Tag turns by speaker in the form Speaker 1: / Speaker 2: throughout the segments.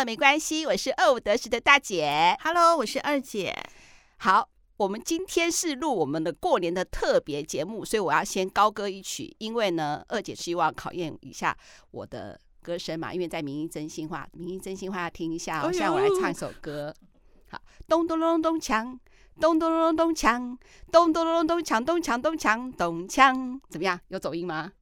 Speaker 1: 了没关系，我是二五得十的大姐。
Speaker 2: Hello，我是二姐。
Speaker 1: 好，我们今天是录我们的过年的特别节目，所以我要先高歌一曲，因为呢，二姐希望考验一下我的歌声嘛，因为在明音真心话，明音真心话要听一下，哦。现在我来唱一首歌。好，咚咚咚咚锵，咚咚咚咚锵，咚咚咚咚锵，咚锵咚锵咚锵，怎么样？有走音吗？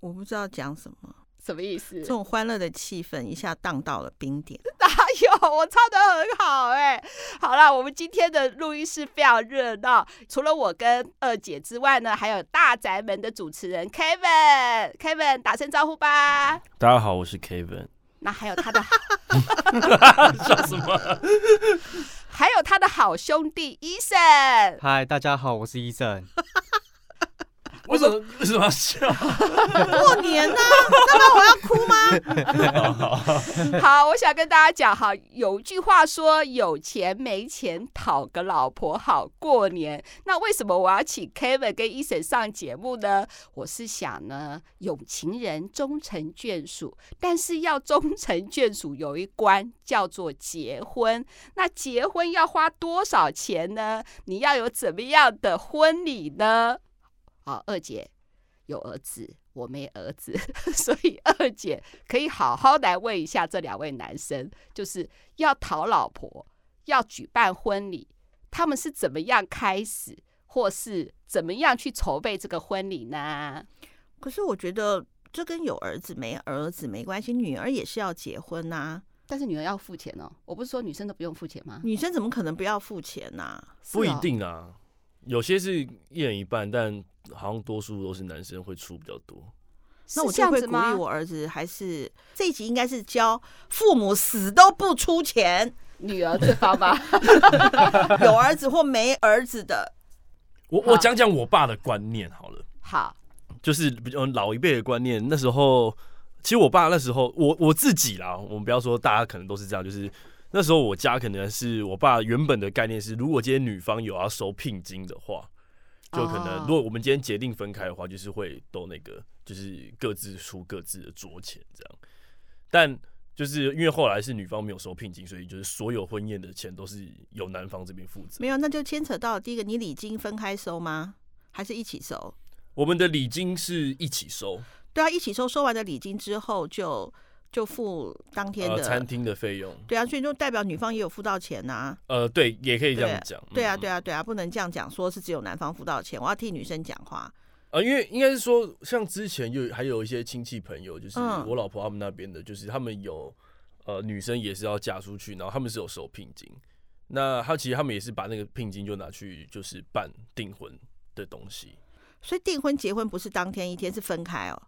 Speaker 2: 我不知道讲什么。
Speaker 1: 什么意思？这
Speaker 2: 种欢乐的气氛一下荡到了冰点。
Speaker 1: 哪有？我唱的很好哎、欸！好了，我们今天的录音室非常热闹，除了我跟二姐之外呢，还有大宅门的主持人 Kevin。Kevin 打声招呼吧。
Speaker 3: 大家好，我是 Kevin。
Speaker 1: 那还有他的，
Speaker 3: 笑什么？
Speaker 1: 还有他的好兄弟 Eason。
Speaker 4: 嗨，大家好，我是 Eason。
Speaker 3: 为什么 为什么要笑？
Speaker 2: 过年呢、啊？难道我要哭吗？
Speaker 1: 好，我想跟大家讲哈，有句话说，有钱没钱讨个老婆好过年。那为什么我要请 Kevin 跟 Eason 上节目呢？我是想呢，有情人终成眷属，但是要终成眷属有一关叫做结婚。那结婚要花多少钱呢？你要有怎么样的婚礼呢？好，二姐有儿子，我没儿子，所以二姐可以好好来问一下这两位男生，就是要讨老婆，要举办婚礼，他们是怎么样开始，或是怎么样去筹备这个婚礼呢？
Speaker 2: 可是我觉得这跟有儿子没儿子没关系，女儿也是要结婚呐、啊，
Speaker 1: 但是女儿要付钱哦。我不是说女生都不用付钱吗？
Speaker 2: 女生怎么可能不要付钱呢、啊？
Speaker 3: 不一定啊，有些是一人一半，但。好像多数都是男生会出比较多，
Speaker 2: 那我就会鼓励我儿子，还是这一集应该是教父母死都不出钱，
Speaker 1: 女儿最方吧
Speaker 2: 有儿子或没儿子的。
Speaker 3: 我我讲讲我爸的观念好了，
Speaker 1: 好，
Speaker 3: 就是比较老一辈的观念。那时候其实我爸那时候，我我自己啦，我们不要说大家可能都是这样，就是那时候我家可能是我爸原本的概念是，如果今天女方有要收聘金的话。就可能，如果我们今天决定分开的话，就是会都那个，就是各自出各自的桌钱这样。但就是因为后来是女方没有收聘金，所以就是所有婚宴的钱都是由男方这边负责。
Speaker 2: 没有，那就牵扯到第一个，你礼金分开收吗？还是一起收？
Speaker 3: 我们的礼金是一起收。
Speaker 2: 对啊，一起收，收完的礼金之后就。就付当天的、呃、
Speaker 3: 餐厅的费用，
Speaker 2: 对啊，所以就代表女方也有付到钱呐、啊。
Speaker 3: 呃，对，也可以这样讲。
Speaker 2: 对啊，对啊，对啊，不能这样讲，说是只有男方付到钱。我要替女生讲话。
Speaker 3: 呃，因为应该是说，像之前有还有一些亲戚朋友，就是我老婆他们那边的，就是他们有呃女生也是要嫁出去，然后他们是有收聘金。那他其实他们也是把那个聘金就拿去就是办订婚的东西。
Speaker 2: 所以订婚结婚不是当天一天，是分开哦。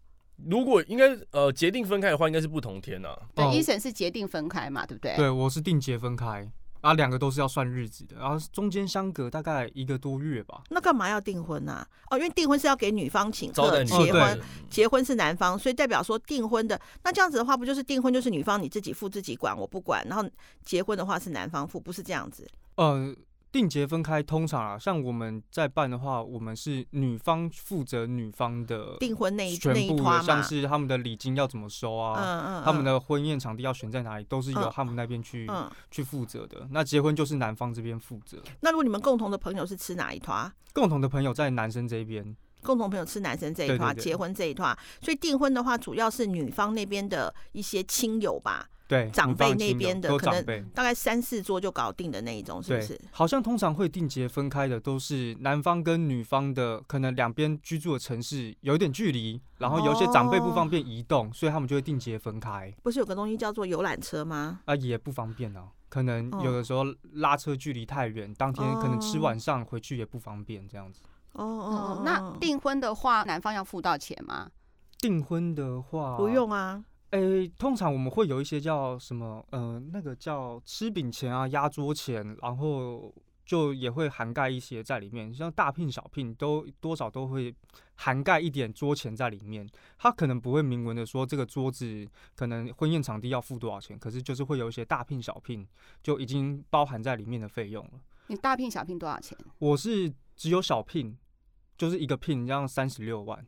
Speaker 3: 如果应该呃结定分开的话，应该是不同天啊。
Speaker 1: 对，Eason 是结定分开嘛，对不对？
Speaker 4: 对，我是定结分开啊，两个都是要算日子的，然后中间相隔大概一个多月吧。
Speaker 2: 那干嘛要订婚呢？啊？哦，因为订婚是要给女方请客，结婚结婚是男方，所以代表说订婚的那这样子的话，不就是订婚就是女方你自己付自己管，我不管，然后结婚的话是男方付，不是这样子？
Speaker 4: 呃。定结分开，通常啊，像我们在办的话，我们是女方负责女方的
Speaker 2: 订婚那一
Speaker 4: 全部的，像是他们的礼金要怎么收啊，
Speaker 2: 嗯嗯，
Speaker 4: 他们的婚宴场地要选在哪里，都是由他们那边去、嗯、去负责的。那结婚就是男方这边负责。
Speaker 2: 那如果你们共同的朋友是吃哪一团？
Speaker 4: 共同的朋友在男生这边。
Speaker 2: 共同朋友吃男生这一团，结婚这一团，所以订婚的话，主要是女方那边的一些亲友吧。
Speaker 4: 对，
Speaker 2: 长辈那边的可能大概三四桌就搞定的那一种，是不是？
Speaker 4: 好像通常会定结分开的，都是男方跟女方的，可能两边居住的城市有一点距离，然后有些长辈不方便移动，哦，所以他们就会定结分开。
Speaker 2: 不是有个东西叫做游览车吗？
Speaker 4: 啊，也不方便哦。可能有的时候拉车距离太远，当天可能吃晚上回去也不方便，这样子。
Speaker 2: 哦哦，
Speaker 1: 那订婚的话，男方要付到钱吗？
Speaker 4: 订婚的话，
Speaker 2: 不用啊。
Speaker 4: 诶、欸，通常我们会有一些叫什么，呃，那个叫吃饼钱啊、压桌钱，然后就也会涵盖一些在里面，像大聘小聘都多少都会涵盖一点桌钱在里面。他可能不会明文的说这个桌子可能婚宴场地要付多少钱，可是就是会有一些大聘小聘就已经包含在里面的费用了。
Speaker 1: 你大聘小聘多少钱？
Speaker 4: 我是只有小聘，就是一个聘这样三十六万。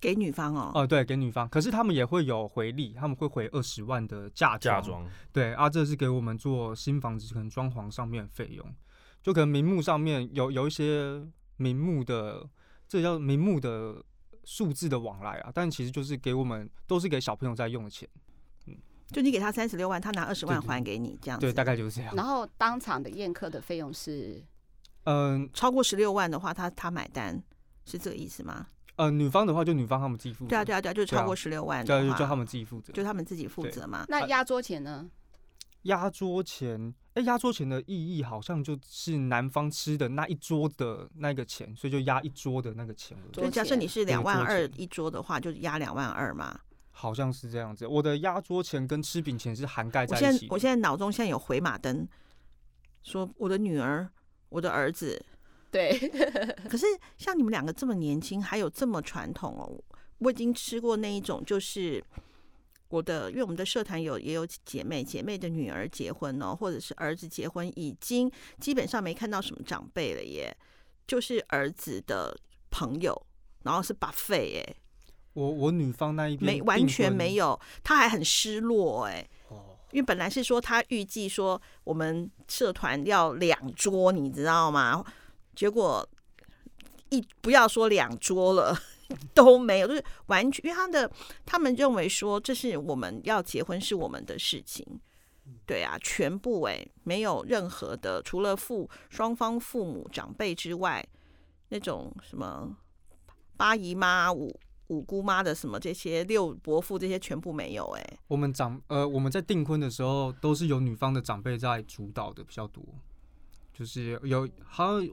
Speaker 2: 给女方哦。
Speaker 4: 哦、呃，对，给女方。可是他们也会有回礼，他们会回二十万的嫁
Speaker 3: 嫁妆。
Speaker 4: 对啊，这是给我们做新房子可能装潢上面的费用，就可能名目上面有有一些名目的，这叫名目的数字的往来啊。但其实就是给我们都是给小朋友在用的钱。嗯，
Speaker 2: 就你给他三十六万，他拿二十万还给你，这样子。
Speaker 4: 对，大概就是这样。
Speaker 1: 然后当场的宴客的费用是，
Speaker 4: 嗯，
Speaker 2: 超过十六万的话，他他买单，是这个意思吗？
Speaker 4: 呃，女方的话就女方他们自己负责。
Speaker 2: 对啊，对啊，对啊，就超过十六万的话，
Speaker 4: 对啊，就叫他们自己负责，
Speaker 2: 就他们自己负责嘛。
Speaker 1: 那压桌钱呢？
Speaker 4: 压桌钱，哎，压桌钱的意义好像就是男方吃的那一桌的那个钱，所以就压一桌的那个钱。
Speaker 2: 就假设你是两万二一桌的话，就压两万二嘛。
Speaker 4: 好像是这样子。我的压桌钱跟吃饼钱是涵盖在一起。
Speaker 2: 我现在我现在脑中现在有回马灯，说我的女儿，我的儿子。
Speaker 1: 对，
Speaker 2: 可是像你们两个这么年轻，还有这么传统哦。我已经吃过那一种，就是我的，因为我们的社团有也有姐妹，姐妹的女儿结婚哦，或者是儿子结婚，已经基本上没看到什么长辈了耶，就是儿子的朋友，然后是 buffet 哎。
Speaker 4: 我我女方那一边
Speaker 2: 没完全没有，他还很失落哎。因为本来是说他预计说我们社团要两桌，你知道吗？结果一不要说两桌了 都没有，就是完全因为他的他们认为说，这是我们要结婚是我们的事情，对啊，全部哎没有任何的除了父双方父母长辈之外，那种什么八姨妈五五姑妈的什么这些六伯父这些全部没有哎。
Speaker 4: 我们长呃我们在订婚的时候都是由女方的长辈在主导的比较多，就是有好像。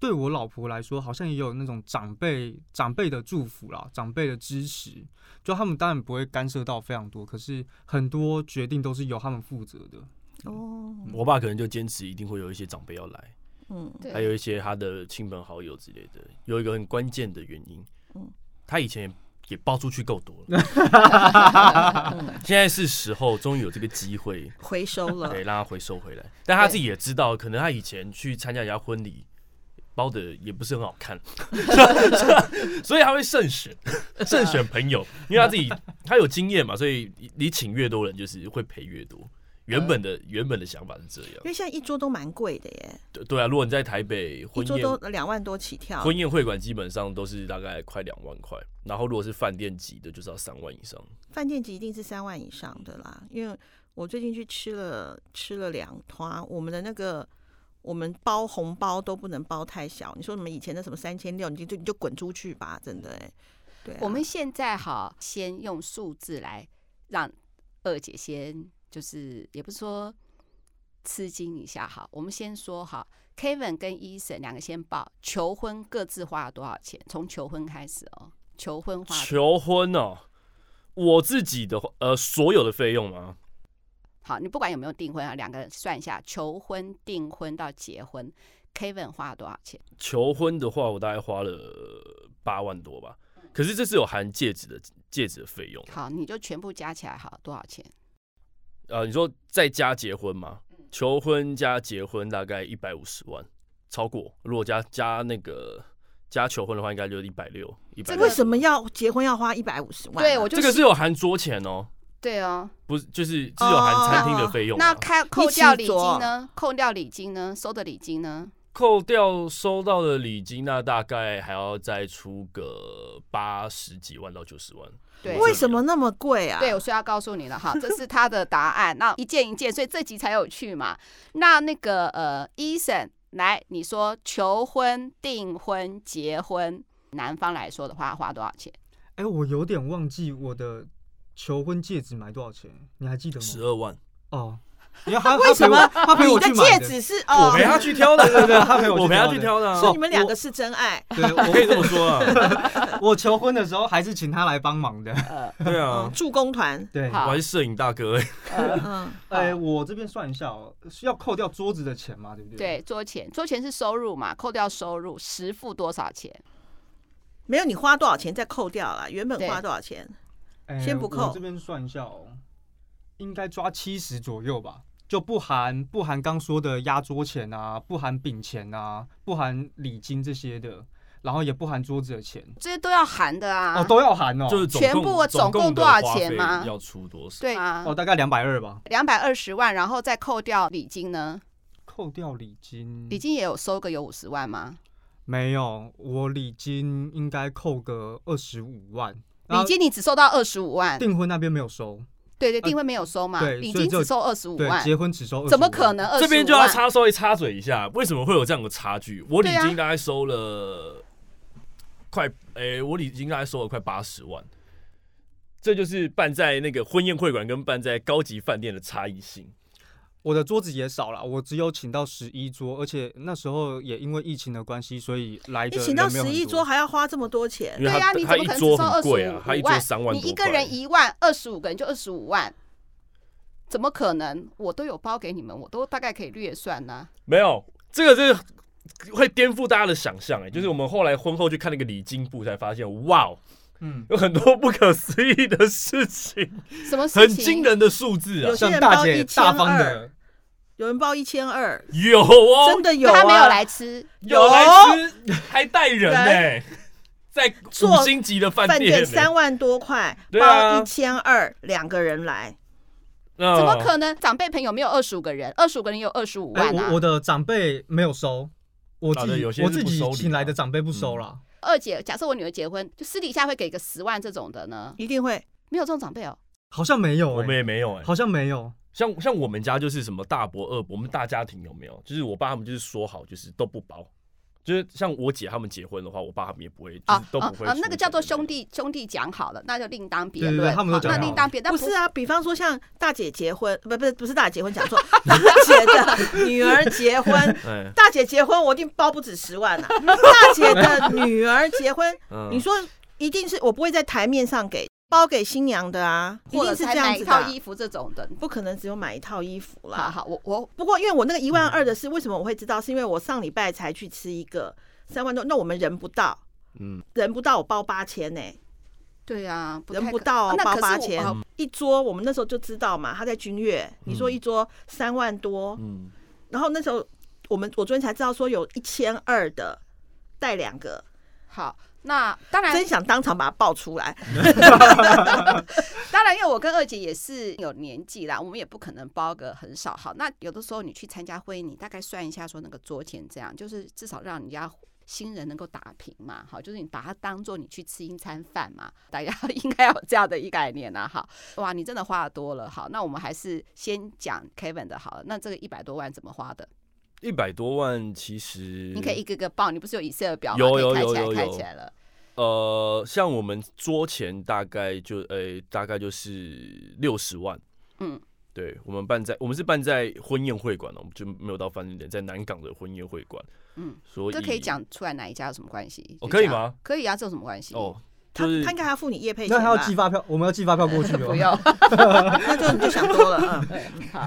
Speaker 4: 对我老婆来说，好像也有那种长辈长辈的祝福啦，长辈的支持，就他们当然不会干涉到非常多，可是很多决定都是由他们负责的。
Speaker 2: 哦，
Speaker 3: 我爸可能就坚持一定会有一些长辈要来，
Speaker 2: 嗯，
Speaker 3: 还有一些他的亲朋好友之类的。有一个很关键的原因，嗯，他以前也包出去够多了，现在是时候终于有这个机会
Speaker 2: 回收了，
Speaker 3: 对，让他回收回来。但他自己也知道，可能他以前去参加人家婚礼。包的也不是很好看，所以他会慎选，慎选朋友，因为他自己他有经验嘛，所以你请越多人，就是会赔越多。原本的原本的想法是这样，因
Speaker 2: 为现在一桌都蛮贵的耶。
Speaker 3: 对对啊，如果你在台北婚宴，
Speaker 2: 一桌都两万多起跳，
Speaker 3: 婚宴会馆基本上都是大概快两万块，然后如果是饭店级的，就是要三万以上。
Speaker 2: 饭店级一定是三万以上的啦，因为我最近去吃了吃了两团，我们的那个。我们包红包都不能包太小，你说什么以前的什么三千六，你就你就滚出去吧，真的哎。对啊，
Speaker 1: 我们现在哈，先用数字来让二姐先，就是也不是说吃惊一下哈。我们先说哈，Kevin 跟 Eason 两个先报求婚各自花了多少钱？从求婚开始哦，求婚花
Speaker 3: 求婚哦，我自己的呃所有的费用吗？
Speaker 1: 好，你不管有没有订婚啊，两个人算一下，求婚、订婚到结婚，Kevin 花了多少钱？
Speaker 3: 求婚的话，我大概花了八万多吧。可是这是有含戒指的戒指的费用。
Speaker 1: 好，你就全部加起来，好，多少钱？
Speaker 3: 呃，你说再加结婚吗？求婚加结婚大概一百五十万，超过。如果加加那个加求婚的话，应该就一百六。一百。
Speaker 2: 这为什么要结婚要花一百五十万啊？
Speaker 1: 对，我就
Speaker 3: 这个是有含桌钱哦。
Speaker 1: 对哦，
Speaker 3: 不是，就是只有含餐厅的费用，啊。
Speaker 1: 那开扣掉礼金呢？扣掉礼金呢？收的礼金呢？
Speaker 3: 扣掉收到的礼金，那大概还要再出个八十几万到九十万。
Speaker 1: 对，
Speaker 2: 为什么那么贵啊？
Speaker 1: 对，我需要告诉你了哈，这是他的答案。那一件一件，所以这集才有趣嘛。那那个呃，Eason 来，你说求婚、订婚、结婚，男方来说的话，花多少钱？
Speaker 4: 哎，我有点忘记我的。求婚戒指买多少钱？你还记得吗？
Speaker 3: 十二万
Speaker 4: 哦。
Speaker 2: 为什么他陪我去买的？你的戒指是哦
Speaker 3: 我陪他去挑的，对对对，
Speaker 4: 他陪我，
Speaker 3: 我陪他去挑的。
Speaker 2: 所以你们两个是真爱。
Speaker 4: 对，我可以这么说啊。我求婚的时候还是请他来帮忙的。
Speaker 3: 对啊，
Speaker 2: 助攻团。
Speaker 4: 对，
Speaker 3: 我还是摄影大哥。
Speaker 2: 嗯，
Speaker 4: 哎，我这边算一下哦，需要扣掉桌子的钱嘛，对不对？
Speaker 1: 对，桌钱，桌钱是收入嘛，扣掉收入，实付多少钱？
Speaker 2: 没有，你花多少钱再扣掉了？原本花多少钱？先不扣，
Speaker 4: 我这边算一下哦，应该抓七十左右吧，就不含不含刚说的压桌钱啊，不含饼钱啊，不含礼金这些的，然后也不含桌子的钱，
Speaker 1: 这些都要含的啊。
Speaker 4: 哦，都要含哦，
Speaker 3: 就是
Speaker 1: 全部总共多少钱吗？
Speaker 3: 要出多少？
Speaker 1: 对啊，
Speaker 4: 哦，大概两百二吧。
Speaker 1: 两百二十万，然后再扣掉礼金呢？
Speaker 4: 扣掉礼金，
Speaker 1: 礼金也有收个有五十万吗？
Speaker 4: 没有，我礼金应该扣个二十五万。
Speaker 1: 礼金你只收到二十五万，
Speaker 4: 订婚那边没有收。
Speaker 1: 对对，订婚没有收嘛？礼金只收二十五万，
Speaker 4: 结婚只收，
Speaker 1: 怎么可能？
Speaker 3: 这边就要插稍微插嘴一下，为什么会有这样的差距？我礼金大概收了快，哎，我礼金大概收了快八十万，这就是办在那个婚宴会馆跟办在高级饭店的差异性。
Speaker 4: 我的桌子也少了，我只有请到十一桌，而且那时候也因为疫情的关系，所以来的。
Speaker 2: 你请到十一桌还要花这么多钱？
Speaker 1: 对呀，你怎么可能只收二十五万？
Speaker 3: 他一桌三万，
Speaker 1: 你一个人一万，二十五个人就二十五万，怎么可能？我都有包给你们，我都大概可以略算呢。
Speaker 3: 没有，这个这个会颠覆大家的想象哎，就是我们后来婚后去看那个礼金簿，才发现哇哦。嗯，有很多不可思议的事情，
Speaker 1: 什么
Speaker 3: 很惊人的数字啊？
Speaker 4: 像大姐大方的，
Speaker 2: 有人包一千二，
Speaker 3: 有哦，
Speaker 2: 真的有，
Speaker 1: 他没有来吃，
Speaker 3: 有来吃，还带人呢，在五星级的饭店，
Speaker 2: 三万多块包一千二，两个人来，
Speaker 1: 怎么可能？长辈朋友没有二十五个人，二十五个人有二十五万啊！
Speaker 4: 我的长辈没有收，我自己我自己请来的长辈不收了。
Speaker 1: 二姐，假设我女儿结婚，就私底下会给个十万这种的呢？
Speaker 2: 一定会。
Speaker 1: 没有这种长辈哦？
Speaker 4: 好像没有，
Speaker 3: 我们也没有哎，
Speaker 4: 好像没有。
Speaker 3: 像像我们家就是什么大伯、二伯，我们大家庭有没有？就是我爸他们就是说好，就是都不包。就是像我姐他们结婚的话，我爸他们也不会，就是都不会。啊，
Speaker 1: 那个叫做兄弟兄弟讲好了，那就另当别论。对，他们好那另当别论。
Speaker 2: 不是啊，比方说像大姐结婚，不不不是大姐结婚，讲错，大姐的女儿结婚，大姐结婚我一定包不止十万啊。大姐的女儿结婚，你说一定是我不会在台面上给。包给新娘的啊，一定是这样子的。买一
Speaker 1: 套衣服这种的，
Speaker 2: 不可能只有买一套衣服啦。
Speaker 1: 好好，我我
Speaker 2: 不过因为我那个一万二的是为什么我会知道？是因为我上礼拜才去吃一个三万多，那我们人不到，嗯，人不到我包八千呢。
Speaker 1: 对呀，
Speaker 2: 人不到包八千一桌，我们那时候就知道嘛，他在君悦，你说一桌三万多，嗯，然后那时候我们我昨天才知道说有一千二的带两个，
Speaker 1: 好。那当然，
Speaker 2: 真想当场把它爆出来。
Speaker 1: 当然，因为我跟二姐也是有年纪啦，我们也不可能包个很少。好，那有的时候你去参加会议，你大概算一下，说那个桌钱这样，就是至少让人家新人能够打平嘛。好，就是你把它当做你去吃一餐饭嘛，大家应该有这样的一概念啊。好，哇，你真的花的多了。好，那我们还是先讲 Kevin 的。好了，那这个一百多万怎么花的？
Speaker 3: 一百多万其实
Speaker 1: 你可以一个个报，你不是有 Excel 表吗？
Speaker 3: 有有有有有，
Speaker 1: 开起来了。
Speaker 3: 呃，像我们桌前大概就诶、欸，大概就是六十万。嗯，对，我们办在我们是办在婚宴会馆，我们就没有到饭店，在南港的婚宴会馆。嗯，所以这
Speaker 1: 可以讲出来哪一家有什么关系？
Speaker 3: 哦，可以吗？
Speaker 1: 可以啊，这有什么关系？哦。
Speaker 2: 他他应该还要付你业配，
Speaker 4: 那他要寄发票，我们要寄发票过去。
Speaker 1: 不要，
Speaker 2: 那就你就想多了。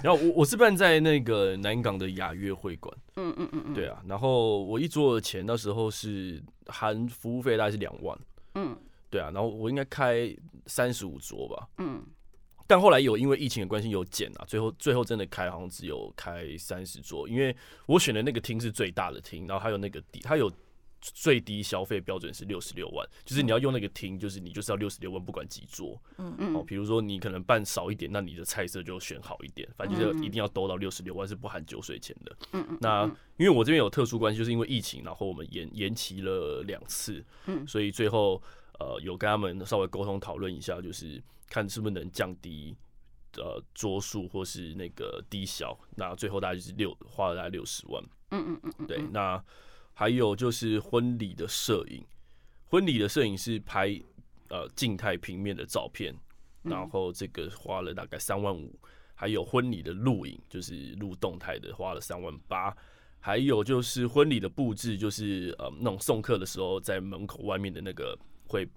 Speaker 3: 然后我我是办在那个南港的雅悦会馆。嗯嗯嗯嗯。对啊，然后我一桌的钱那时候是含服务费大概是两万。嗯。对啊，然后我应该开三十五桌吧。嗯。但后来有因为疫情的关系有减啊，最后最后真的开好像只有开三十桌，因为我选的那个厅是最大的厅，然后还有那个底，它有。最低消费标准是六十六万，就是你要用那个厅，就是你就是要六十六万，不管几桌。嗯嗯。哦，比如说你可能办少一点，那你的菜色就选好一点，反正就是一定要兜到六十六万，是不含酒水钱的。嗯嗯。那因为我这边有特殊关系，就是因为疫情，然后我们延延期了两次。嗯。所以最后呃有跟他们稍微沟通讨论一下，就是看是不是能降低呃桌数或是那个低消。那最后大概就是六花了大概六十万。嗯嗯嗯嗯。对，那。还有就是婚礼的摄影，婚礼的摄影是拍呃静态平面的照片，然后这个花了大概三万五。还有婚礼的录影，就是录动态的，花了三万八。还有就是婚礼的布置，就是呃那种送客的时候，在门口外面的那个会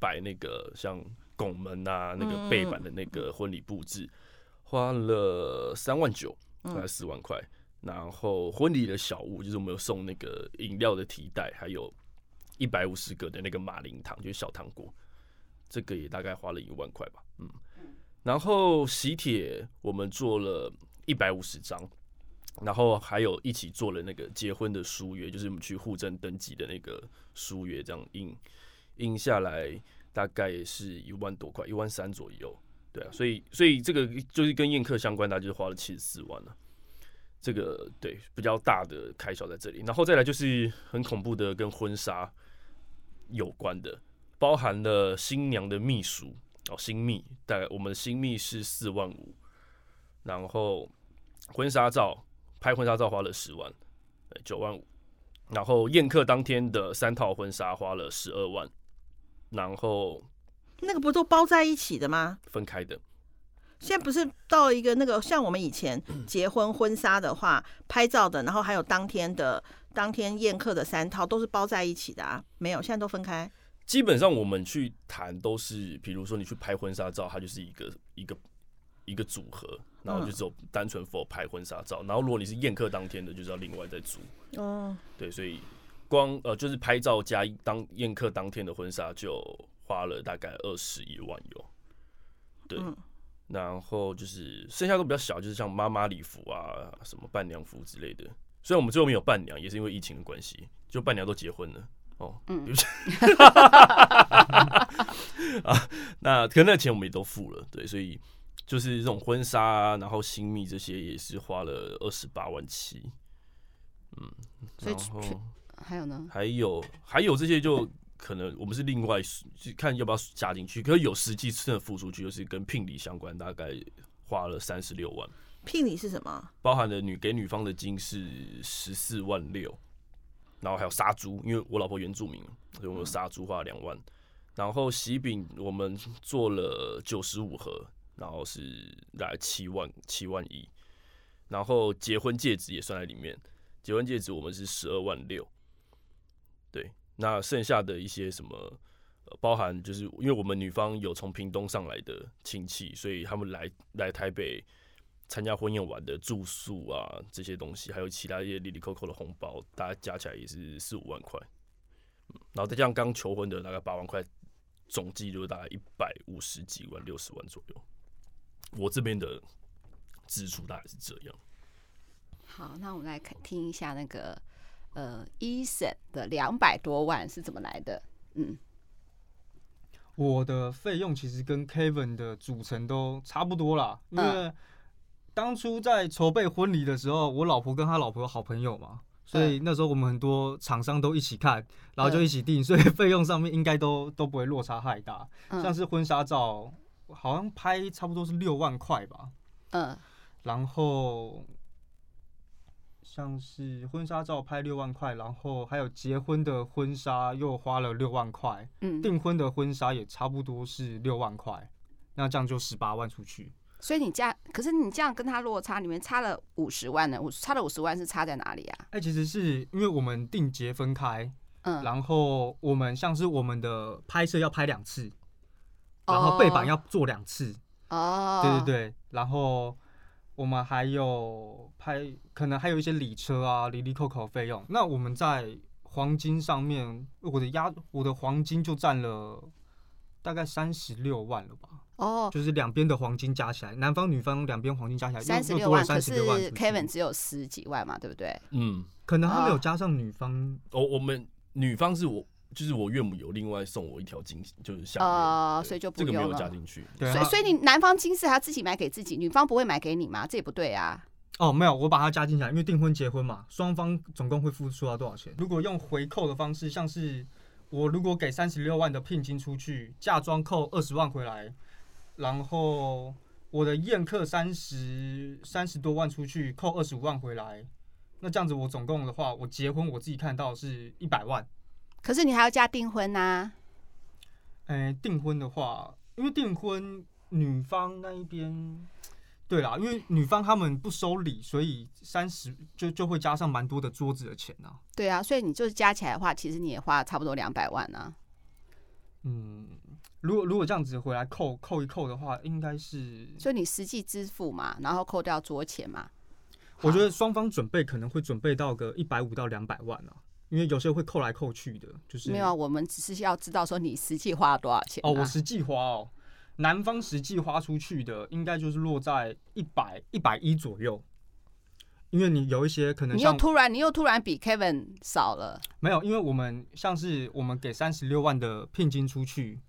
Speaker 3: 摆那个像拱门啊，那个背板的那个婚礼布置，花了三万九，大概四万块。然后婚礼的小物就是我们有送那个饮料的提袋，还有一百五十个的那个马林糖，就是小糖果，这个也大概花了一万块吧。嗯，然后喜帖我们做了一百五十张，然后还有一起做了那个结婚的书约，就是我们去户政登记的那个书约，这样印印下来大概是一万多块，一万三左右。对啊，所以所以这个就是跟宴客相关，大概就是花了七十四万了。这个对比较大的开销在这里，然后再来就是很恐怖的跟婚纱有关的，包含了新娘的秘书哦，新密大概我们新密是四万五，然后婚纱照拍婚纱照花了十万，九万五，然后宴客当天的三套婚纱花了十二万，然后
Speaker 2: 那个不都包在一起的吗？
Speaker 3: 分开的。
Speaker 2: 现在不是到一个那个像我们以前结婚婚纱的话，拍照的，然后还有当天的当天宴客的三套都是包在一起的啊？没有，现在都分开。
Speaker 3: 基本上我们去谈都是，比如说你去拍婚纱照，它就是一个一个一个组合，然后就只有单纯 for 拍婚纱照。然后如果你是宴客当天的，就是要另外再租。哦，对，所以光呃就是拍照加当宴客当天的婚纱就花了大概二十一万有。对。然后就是剩下都比较小，就是像妈妈礼服啊、什么伴娘服之类的。虽然我们最后没有伴娘，也是因为疫情的关系，就伴娘都结婚了哦。嗯，对不起。啊，那可能那钱我们也都付了，对，所以就是这种婚纱啊，然后新密这些也是花了二十八万七。嗯，然后
Speaker 1: 还有呢？
Speaker 3: 还有还有这些就。可能我们是另外去看要不要加进去，可是有实际真的付出去，就是跟聘礼相关，大概花了三十六万。
Speaker 2: 聘礼是什么？
Speaker 3: 包含了女给女方的金是十四万六，然后还有杀猪，因为我老婆原住民，所以我们杀猪花了两万。然后喜饼我们做了九十五盒，然后是大概七万七万一。然后结婚戒指也算在里面，结婚戒指我们是十二万六，对。那剩下的一些什么，呃，包含就是因为我们女方有从屏东上来的亲戚，所以他们来来台北参加婚宴玩的住宿啊，这些东西，还有其他一些利利扣扣的红包，大家加起来也是四五万块。然后再加上刚求婚的大概八万块，总计就是大概一百五十几万、六十万左右。我这边的支出大概是这样。
Speaker 1: 好，那我们来看听一下那个。呃，Eason 的两百多万是怎么来的？嗯，
Speaker 4: 我的费用其实跟 Kevin 的组成都差不多啦，因为当初在筹备婚礼的时候，我老婆跟他老婆有好朋友嘛，所以那时候我们很多厂商都一起看，然后就一起订，所以费用上面应该都都不会落差太大。像是婚纱照，好像拍差不多是六万块吧，嗯，然后。像是婚纱照拍六万块，然后还有结婚的婚纱又花了六万块，嗯，订婚的婚纱也差不多是六万块，那这样就十八万出去。
Speaker 1: 所以你这样，可是你这样跟他落差，里面差了五十万呢？五差了五十万是差在哪里啊？
Speaker 4: 哎、欸，其实是因为我们定结分开，嗯，然后我们像是我们的拍摄要拍两次，然后背板要做两次，哦，对对对，然后。我们还有拍，可能还有一些礼车啊、哩哩扣扣费用。那我们在黄金上面，我的压，我的黄金就占了大概三十六万了吧？哦，就是两边的黄金加起来，男方女方两边黄金加起来
Speaker 1: 三十六万。可是 Kevin 只有十几万嘛，对不对？
Speaker 3: 嗯，
Speaker 4: 可能他没有加上女方。
Speaker 3: 哦，我们女方是我。就是我岳母有另外送我一条金，就是下面
Speaker 1: 哦，所以就不。
Speaker 3: 这个没有加进去，
Speaker 1: 对，所以所以你男方金是他自己买给自己，女方不会买给你吗？这也不对啊。
Speaker 4: 哦，没有，我把它加进来，因为订婚结婚嘛，双方总共会付出到多少钱？如果用回扣的方式，像是我如果给三十六万的聘金出去，嫁妆扣二十万回来，然后我的宴客三十三十多万出去，扣二十五万回来，那这样子我总共的话，我结婚我自己看到是一百万。
Speaker 1: 可是你还要加订婚呐、啊？
Speaker 4: 哎、欸，订婚的话，因为订婚女方那一边，对啦，因为女方他们不收礼，所以三十就就会加上蛮多的桌子的钱呐、啊。
Speaker 1: 对啊，所以你就是加起来的话，其实你也花了差不多两百万呢、啊。
Speaker 4: 嗯，如果如果这样子回来扣扣一扣的话，应该是。
Speaker 1: 所以你实际支付嘛，然后扣掉桌钱嘛。
Speaker 4: 我觉得双方准备可能会准备到个一百五到两百万啊。因为有时候会扣来扣去的，就是
Speaker 1: 没有。我们只是要知道说你实际花了多少钱、啊、
Speaker 4: 哦。我实际花哦，男方实际花出去的应该就是落在一百一百一左右，因为你有一些可能，
Speaker 1: 你又突然，你又突然比 Kevin 少了。
Speaker 4: 没有，因为我们像是我们给三十六万的聘金出去，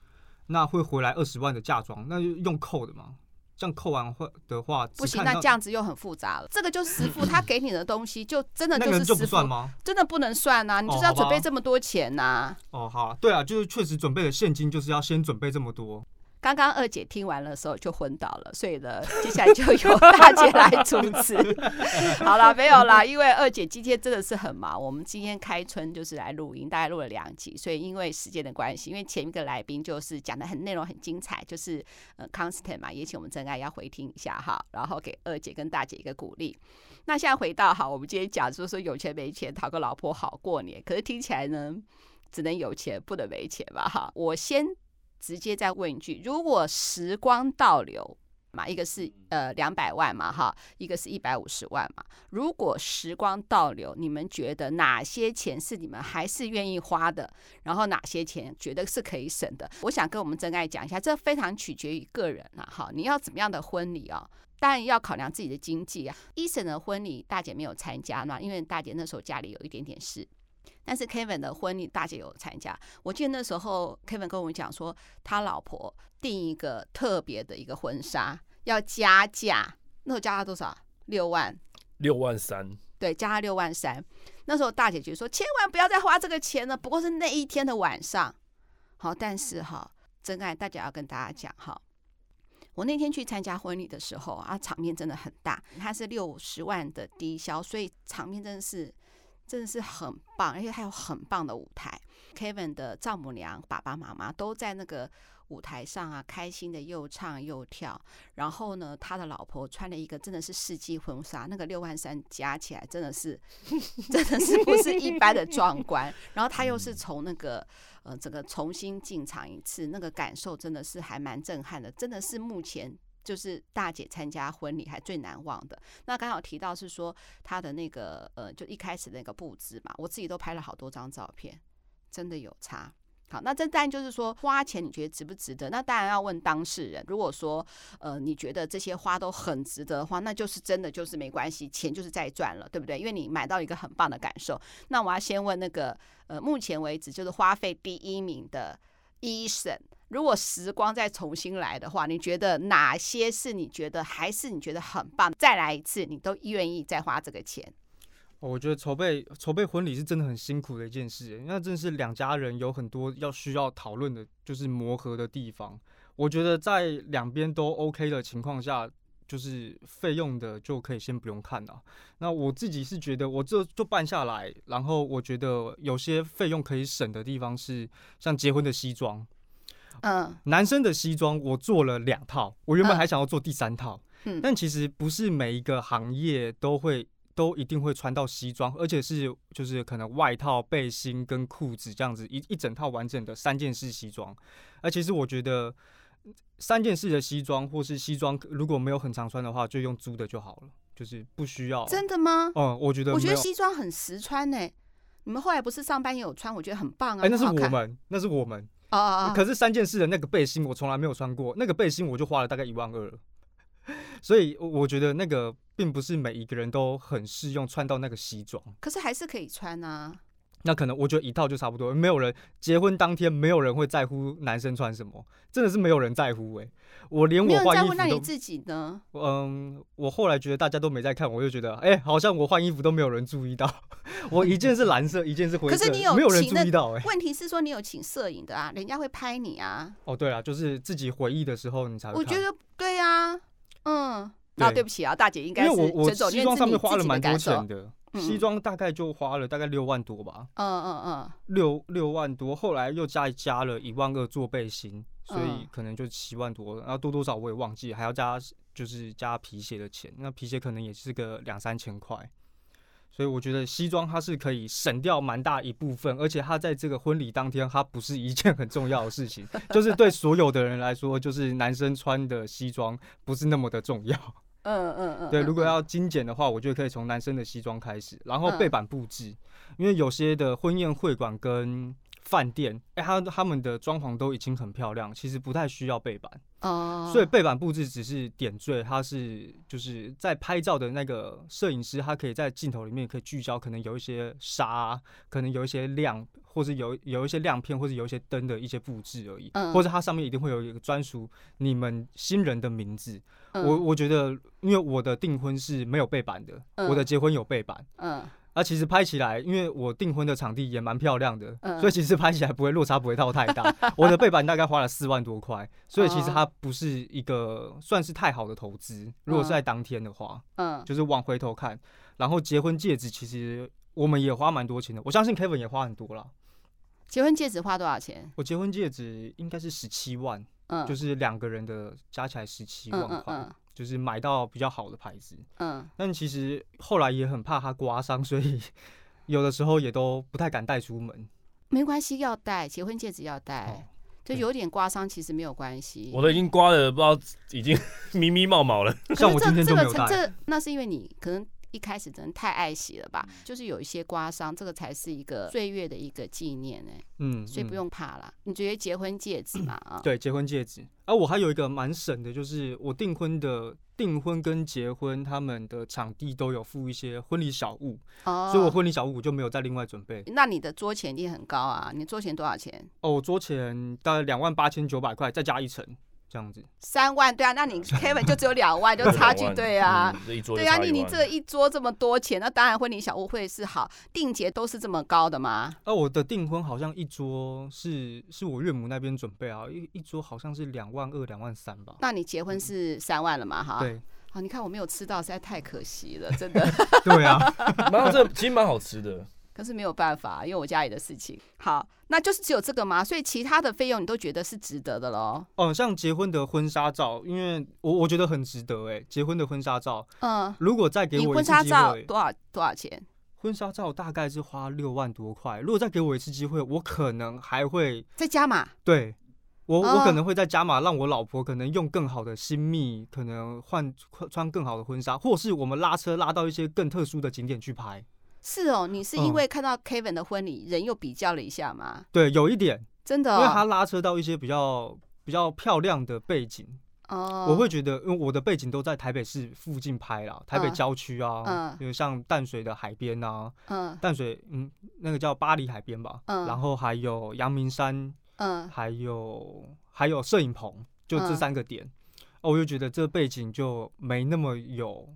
Speaker 4: 那会回来二十万的嫁妆，那就用扣的嘛。这样扣完会的话，
Speaker 1: 不行，那这样子又很复杂了。这个就是师傅他给你的东西，就真的 就是师傅，
Speaker 4: 算吗？
Speaker 1: 真的不能算呐、啊，你就是要准备这么多钱呐、啊。
Speaker 4: 哦，好啊，对啊，就是确实准备的现金就是要先准备这么多。
Speaker 1: 刚刚二姐听完的时候就昏倒了，所以呢，接下来就由大姐来主持。好了，没有啦，因为二姐今天真的是很忙。我们今天开春就是来录音，大概录了两集，所以因为时间的关系，因为前一个来宾就是讲的很内容很精彩，就是呃 Constant 嘛，也请我们真爱要回听一下哈，然后给二姐跟大姐一个鼓励。那现在回到哈，我们今天讲就是说有钱没钱讨个老婆好过年，可是听起来呢，只能有钱不能没钱吧哈。我先。直接再问一句：如果时光倒流嘛，一个是呃两百万嘛，哈，一个是一百五十万嘛。如果时光倒流，你们觉得哪些钱是你们还是愿意花的？然后哪些钱觉得是可以省的？我想跟我们真爱讲一下，这非常取决于个人啊，哈，你要怎么样的婚礼啊？当然要考量自己的经济啊。Eason 的婚礼大姐没有参加嘛，因为大姐那时候家里有一点点事。但是 Kevin 的婚礼，大姐有参加。我记得那时候 Kevin 跟我们讲说，他老婆订一个特别的一个婚纱，要加价。那时候加了多少？六万。
Speaker 3: 六万三。
Speaker 1: 对，加了六万三。那时候大姐就说，千万不要再花这个钱了。不过是那一天的晚上。好，但是哈，真爱大家要跟大家讲哈，我那天去参加婚礼的时候啊，场面真的很大。它是六十万的低消，所以场面真的是。真的是很棒，而且还有很棒的舞台。Kevin 的丈母娘、爸爸妈妈都在那个舞台上啊，开心的又唱又跳。然后呢，他的老婆穿了一个真的是世纪婚纱，那个六万三加起来真的是，真的是不是一般的壮观。然后他又是从那个呃整个重新进场一次，那个感受真的是还蛮震撼的，真的是目前。就是大姐参加婚礼还最难忘的。那刚好提到是说她的那个呃，就一开始那个布置嘛，我自己都拍了好多张照片，真的有差。好，那这当然就是说花钱你觉得值不值得？那当然要问当事人。如果说呃你觉得这些花都很值得的话，那就是真的就是没关系，钱就是在赚了，对不对？因为你买到一个很棒的感受。那我要先问那个呃，目前为止就是花费第一名的一审。如果时光再重新来的话，你觉得哪些是你觉得还是你觉得很棒？再来一次，你都愿意再花这个钱？
Speaker 4: 我觉得筹备筹备婚礼是真的很辛苦的一件事，那真是两家人有很多要需要讨论的，就是磨合的地方。我觉得在两边都 OK 的情况下，就是费用的就可以先不用看了。那我自己是觉得，我这就办下来，然后我觉得有些费用可以省的地方是像结婚的西装。
Speaker 1: 嗯，
Speaker 4: 男生的西装我做了两套，我原本还想要做第三套，嗯，但其实不是每一个行业都会都一定会穿到西装，而且是就是可能外套、背心跟裤子这样子一一整套完整的三件式西装，而其实我觉得三件式的西装或是西装如果没有很常穿的话，就用租的就好了，就是不需要。
Speaker 1: 真的吗？
Speaker 4: 嗯，我觉得
Speaker 1: 我觉得西装很实穿呢、欸。你们后来不是上班也有穿，我觉得很棒啊。
Speaker 4: 哎、欸，那是我们，那是我们。
Speaker 1: 啊啊！
Speaker 4: 可是三件式的那个背心我从来没有穿过，那个背心我就花了大概一万二，所以我觉得那个并不是每一个人都很适用穿到那个西装。
Speaker 1: 可是还是可以穿啊。
Speaker 4: 那可能我觉得一套就差不多，没有人结婚当天没有人会在乎男生穿什么，真的是没有人在乎哎、欸。我连我换衣服都，没有在乎，
Speaker 1: 那你自己呢？
Speaker 4: 嗯，我后来觉得大家都没在看，我就觉得哎、欸，好像我换衣服都没有人注意到。我一件是蓝色，一件是灰色，
Speaker 1: 可是你有
Speaker 4: 没有人注意到哎、欸。
Speaker 1: 问题是说你有请摄影的啊，人家会拍你啊。
Speaker 4: 哦，对啊，就是自己回忆的时候你才会。
Speaker 1: 我觉得对啊，嗯。啊，对，对不起啊，大姐应该是
Speaker 4: 因为我我西装上面花了蛮多钱
Speaker 1: 的。
Speaker 4: 的西装大概就花了大概六万多吧，
Speaker 1: 嗯嗯嗯，
Speaker 4: 六六万多，后来又再加了一万二做背心，所以可能就七万多，然后多多少我也忘记，还要加就是加皮鞋的钱，那皮鞋可能也是个两三千块，所以我觉得西装它是可以省掉蛮大一部分，而且它在这个婚礼当天它不是一件很重要的事情，就是对所有的人来说，就是男生穿的西装不是那么的重要。
Speaker 1: 嗯嗯嗯，
Speaker 4: 对，如果要精简的话，我觉得可以从男生的西装开始，然后背板布置，因为有些的婚宴会馆跟饭店，哎、欸，他他们的装潢都已经很漂亮，其实不太需要背板。
Speaker 1: 哦，uh,
Speaker 4: 所以背板布置只是点缀，它是就是在拍照的那个摄影师，他可以在镜头里面可以聚焦，可能有一些沙，可能有一些亮，或是有有一些亮片，或是有一些灯的一些布置而已。Uh, 或者它上面一定会有一个专属你们新人的名字。Uh, 我我觉得，因为我的订婚是没有背板的，uh, 我的结婚有背板。嗯。Uh, uh, 那、啊、其实拍起来，因为我订婚的场地也蛮漂亮的，嗯、所以其实拍起来不会落差不会到太大。我的背板大概花了四万多块，所以其实它不是一个算是太好的投资。如果是在当天的话，嗯，就是往回头看，然后结婚戒指其实我们也花蛮多钱的，我相信 Kevin 也花很多啦。
Speaker 1: 结婚戒指花多少钱？
Speaker 4: 我结婚戒指应该是十七万，嗯，就是两个人的加起来十七万块。嗯嗯嗯就是买到比较好的牌子，嗯，但其实后来也很怕它刮伤，所以 有的时候也都不太敢带出门。
Speaker 1: 没关系，要戴结婚戒指要戴，哦、就有点刮伤其实没有关系。
Speaker 3: 我都已经刮的，不知道已经 咪咪冒毛了。
Speaker 4: 像我今天就没有戴。
Speaker 1: 这那是因为你可能。一开始真的太爱惜了吧，就是有一些刮伤，这个才是一个岁月的一个纪念呢。嗯，所以不用怕啦。你觉得结婚戒指嘛？啊，
Speaker 4: 对，结婚戒指。啊，我还有一个蛮省的，就是我订婚的订婚跟结婚，他们的场地都有附一些婚礼小物，所以我婚礼小物我就没有再另外准备。
Speaker 1: 那你的桌钱一定很高啊？你桌钱多少钱？
Speaker 4: 哦，我桌钱大概两万八千九百块，再加一层。这样子，
Speaker 1: 三万对啊，那你 Kevin 就只有两万，就差距对啊，对啊，你你这一桌这么多钱，那当然婚礼小物会是好，定结都是这么高的吗？
Speaker 4: 啊，我的订婚好像一桌是是我岳母那边准备啊，一一桌好像是两万二、两万三吧。
Speaker 1: 那你结婚是三万了嘛？哈，
Speaker 4: 对，
Speaker 1: 好，你看我没有吃到，实在太可惜了，真的。
Speaker 4: 对啊，
Speaker 3: 蛮好，这其实蛮好吃的。
Speaker 1: 可是没有办法，因为我家里的事情。好，那就是只有这个吗？所以其他的费用你都觉得是值得的喽？
Speaker 4: 哦，像结婚的婚纱照，因为我我觉得很值得哎。结婚的婚纱照，嗯，如果再给我一次机会，婚纱照
Speaker 1: 多少多少钱？
Speaker 4: 婚纱照大概是花六万多块。如果再给我一次机会，我可能还会
Speaker 1: 再加码。
Speaker 4: 对，我我可能会再加码，让我老婆可能用更好的新密，可能换穿更好的婚纱，或是我们拉车拉到一些更特殊的景点去拍。
Speaker 1: 是哦，你是因为看到 Kevin 的婚礼，嗯、人又比较了一下吗？
Speaker 4: 对，有一点，
Speaker 1: 真的、哦，
Speaker 4: 因为他拉扯到一些比较比较漂亮的背景。哦，我会觉得，因为我的背景都在台北市附近拍啦，台北郊区啊，嗯，因为像淡水的海边啊，嗯，淡水，嗯，那个叫巴黎海边吧，嗯，然后还有阳明山，嗯，还有还有摄影棚，就这三个点，嗯、我就觉得这背景就没那么有。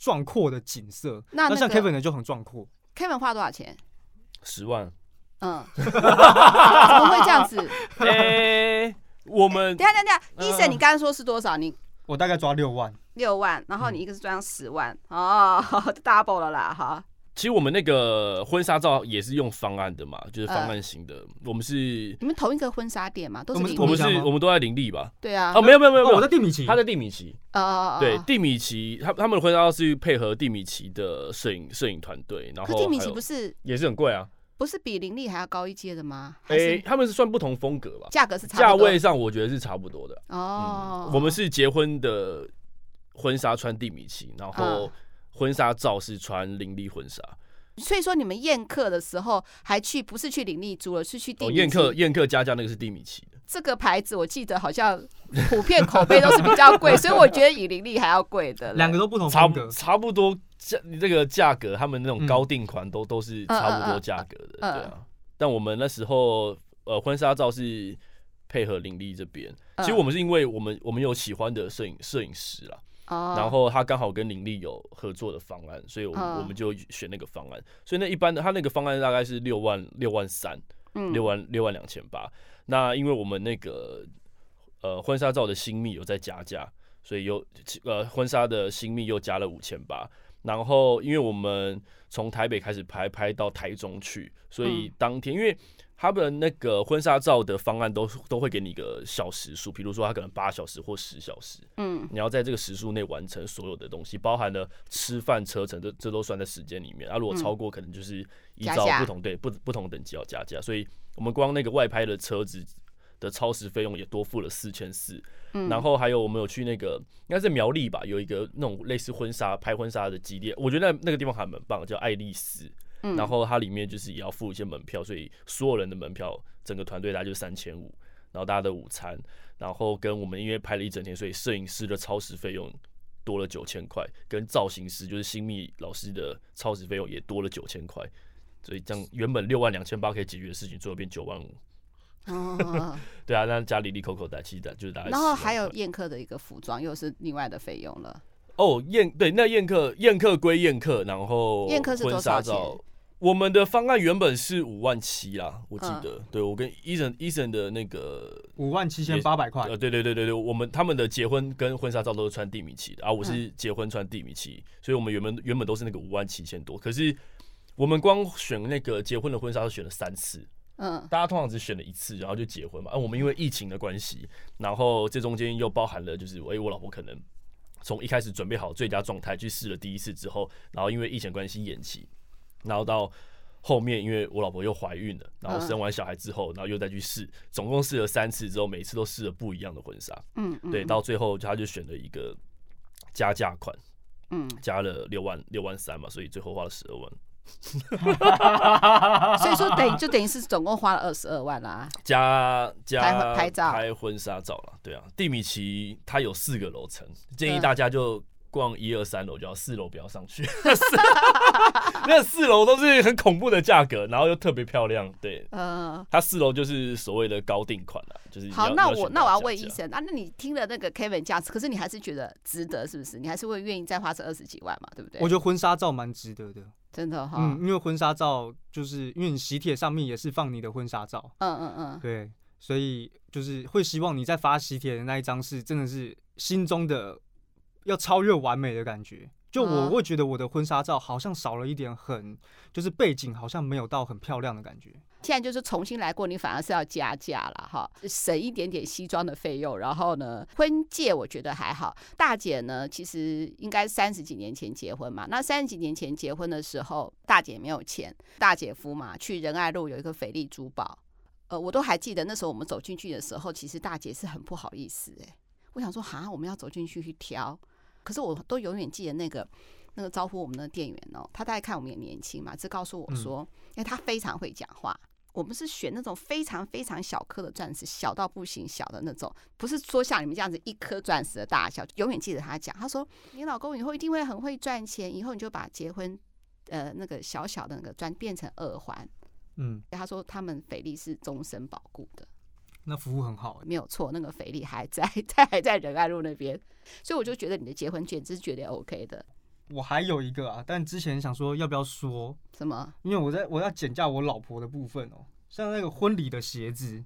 Speaker 4: 壮阔的景色，那，像 Kevin 呢就很壮阔。
Speaker 1: Kevin 花多少钱？
Speaker 3: 十万。
Speaker 1: 嗯，怎么会这样子？
Speaker 3: 哎、欸，我们
Speaker 1: 等下等下，医生，你刚刚说是多少？你
Speaker 4: 我大概抓六万。
Speaker 1: 六万，然后你一个是抓十万，嗯、哦，double 了啦，哈。
Speaker 3: 其实我们那个婚纱照也是用方案的嘛，就是方案型的。我们是
Speaker 1: 你们同一个婚纱店嘛？都是
Speaker 3: 我们是，我们都在林立吧？
Speaker 1: 对啊。
Speaker 3: 哦，没有没有没有，
Speaker 4: 我在蒂米奇，
Speaker 3: 他在蒂米奇。哦对，蒂米奇，他他们的婚纱照是配合蒂米奇的摄影摄影团队，然后
Speaker 1: 蒂米奇不是
Speaker 3: 也是很贵啊？
Speaker 1: 不是比林立还要高一阶的吗？
Speaker 3: 哎，他们是算不同风格吧？
Speaker 1: 价格是差
Speaker 3: 价位上，我觉得是差不多的。哦，我们是结婚的婚纱穿蒂米奇，然后婚纱照是穿林立婚纱。
Speaker 1: 所以说你们宴客的时候还去不是去林立租了，是去地米奇。
Speaker 3: 宴客宴客家家那个是蒂米奇的。
Speaker 1: 这个牌子我记得好像普遍口碑都是比较贵，所以我觉得以林立还要贵的。
Speaker 4: 两个都不同
Speaker 3: 差不差不多价这个价格，他们那种高定款都都是差不多价格的，对啊。但我们那时候呃婚纱照是配合林立这边，其实我们是因为我们我们有喜欢的摄影摄影师啦。然后他刚好跟林立有合作的方案，所以我们我们就选那个方案。所以那一般的他那个方案大概是六万六万三，六万六万两千八。那因为我们那个呃婚纱照的新密有在加价，所以又呃婚纱的新密又加了五千八。然后因为我们从台北开始拍拍到台中去，所以当天因为。他们那个婚纱照的方案都都会给你一个小时数，比如说他可能八小时或十小时，嗯，你要在这个时数内完成所有的东西，包含了吃饭、车程，这这都算在时间里面。啊，如果超过，可能就是依照不同对不不同等级要加价。所以我们光那个外拍的车子的超时费用也多付了四千四，然后还有我们有去那个应该是苗栗吧，有一个那种类似婚纱拍婚纱的基地，我觉得那那个地方还蛮棒，叫爱丽丝。嗯，然后它里面就是也要付一些门票，所以所有人的门票，整个团队大概就三千五，然后大家的午餐，然后跟我们因为拍了一整天，所以摄影师的超时费用多了九千块，跟造型师就是新密老师的超时费用也多了九千块，所以这样原本六万两千八可以解决的事情，最后变九万五。哦，对啊，那家里立口口袋，其实就是大概。
Speaker 1: 然后还有宴客的一个服装，又是另外的费用了。
Speaker 3: 哦，宴对，那宴客宴客归宴客，然后
Speaker 1: 宴客是多少钱？
Speaker 3: 我们的方案原本是五万七啦，我记得。嗯、对我跟医生医生的那个
Speaker 4: 五万七千八百块。
Speaker 3: 呃，对对对对对，我们他们的结婚跟婚纱照都是穿地米奇的，啊，我是结婚穿地米奇，嗯、所以我们原本原本都是那个五万七千多。可是我们光选那个结婚的婚纱都选了三次，嗯，大家通常只选了一次，然后就结婚嘛。啊，我们因为疫情的关系，然后这中间又包含了就是，哎，我老婆可能。从一开始准备好最佳状态去试了第一次之后，然后因为疫情关系延期，然后到后面因为我老婆又怀孕了，然后生完小孩之后，然后又再去试，总共试了三次之后，每次都试了不一样的婚纱。嗯，对，到最后他就选了一个加价款，嗯，加了六万六万三嘛，所以最后花了十二万。
Speaker 1: 所以说等于就等于是总共花了二十二万啦，
Speaker 3: 加加
Speaker 1: 拍拍照、
Speaker 3: 拍婚纱照了，对啊。蒂米奇它有四个楼层，建议大家就逛一二三楼就要，四楼不要上去。那四楼都是很恐怖的价格，然后又特别漂亮，对，嗯，它四楼就是所谓的高定款了，就是
Speaker 1: 好。那我那我要问医生啊，那你听了那个 Kevin 价，可是你还是觉得值得，是不是？你还是会愿意再花这二十几万嘛，对不对？
Speaker 4: 我觉得婚纱照蛮值得的。
Speaker 1: 真的哈，
Speaker 4: 嗯，因为婚纱照就是因为你喜帖上面也是放你的婚纱照，
Speaker 1: 嗯嗯嗯，
Speaker 4: 对，所以就是会希望你在发喜帖的那一张是真的是心中的要超越完美的感觉。就我会觉得我的婚纱照好像少了一点很，就是背景好像没有到很漂亮的感觉。
Speaker 1: 现在就是重新来过，你反而是要加价了哈，省一点点西装的费用。然后呢，婚戒我觉得还好。大姐呢，其实应该三十几年前结婚嘛。那三十几年前结婚的时候，大姐没有钱，大姐夫嘛去仁爱路有一个斐丽珠宝，呃，我都还记得那时候我们走进去的时候，其实大姐是很不好意思哎、欸，我想说哈，我们要走进去去挑。可是我都永远记得那个那个招呼我们的店员哦，他大概看我们也年轻嘛，只告诉我说，因为他非常会讲话。我们是选那种非常非常小颗的钻石，小到不行，小的那种，不是说像你们这样子一颗钻石的大小。永远记得他讲，他说你老公以后一定会很会赚钱，以后你就把结婚呃那个小小的那个钻变成耳环。嗯，他说他们菲力是终身保固的。
Speaker 4: 那服务很好，
Speaker 1: 没有错，那个肥力还在，在还在仁爱路那边，所以我就觉得你的结婚戒指是绝对 OK 的。
Speaker 4: 我还有一个啊，但之前想说要不要说
Speaker 1: 什么？
Speaker 4: 因为我在我要减价我老婆的部分哦、喔，像那个婚礼的鞋子，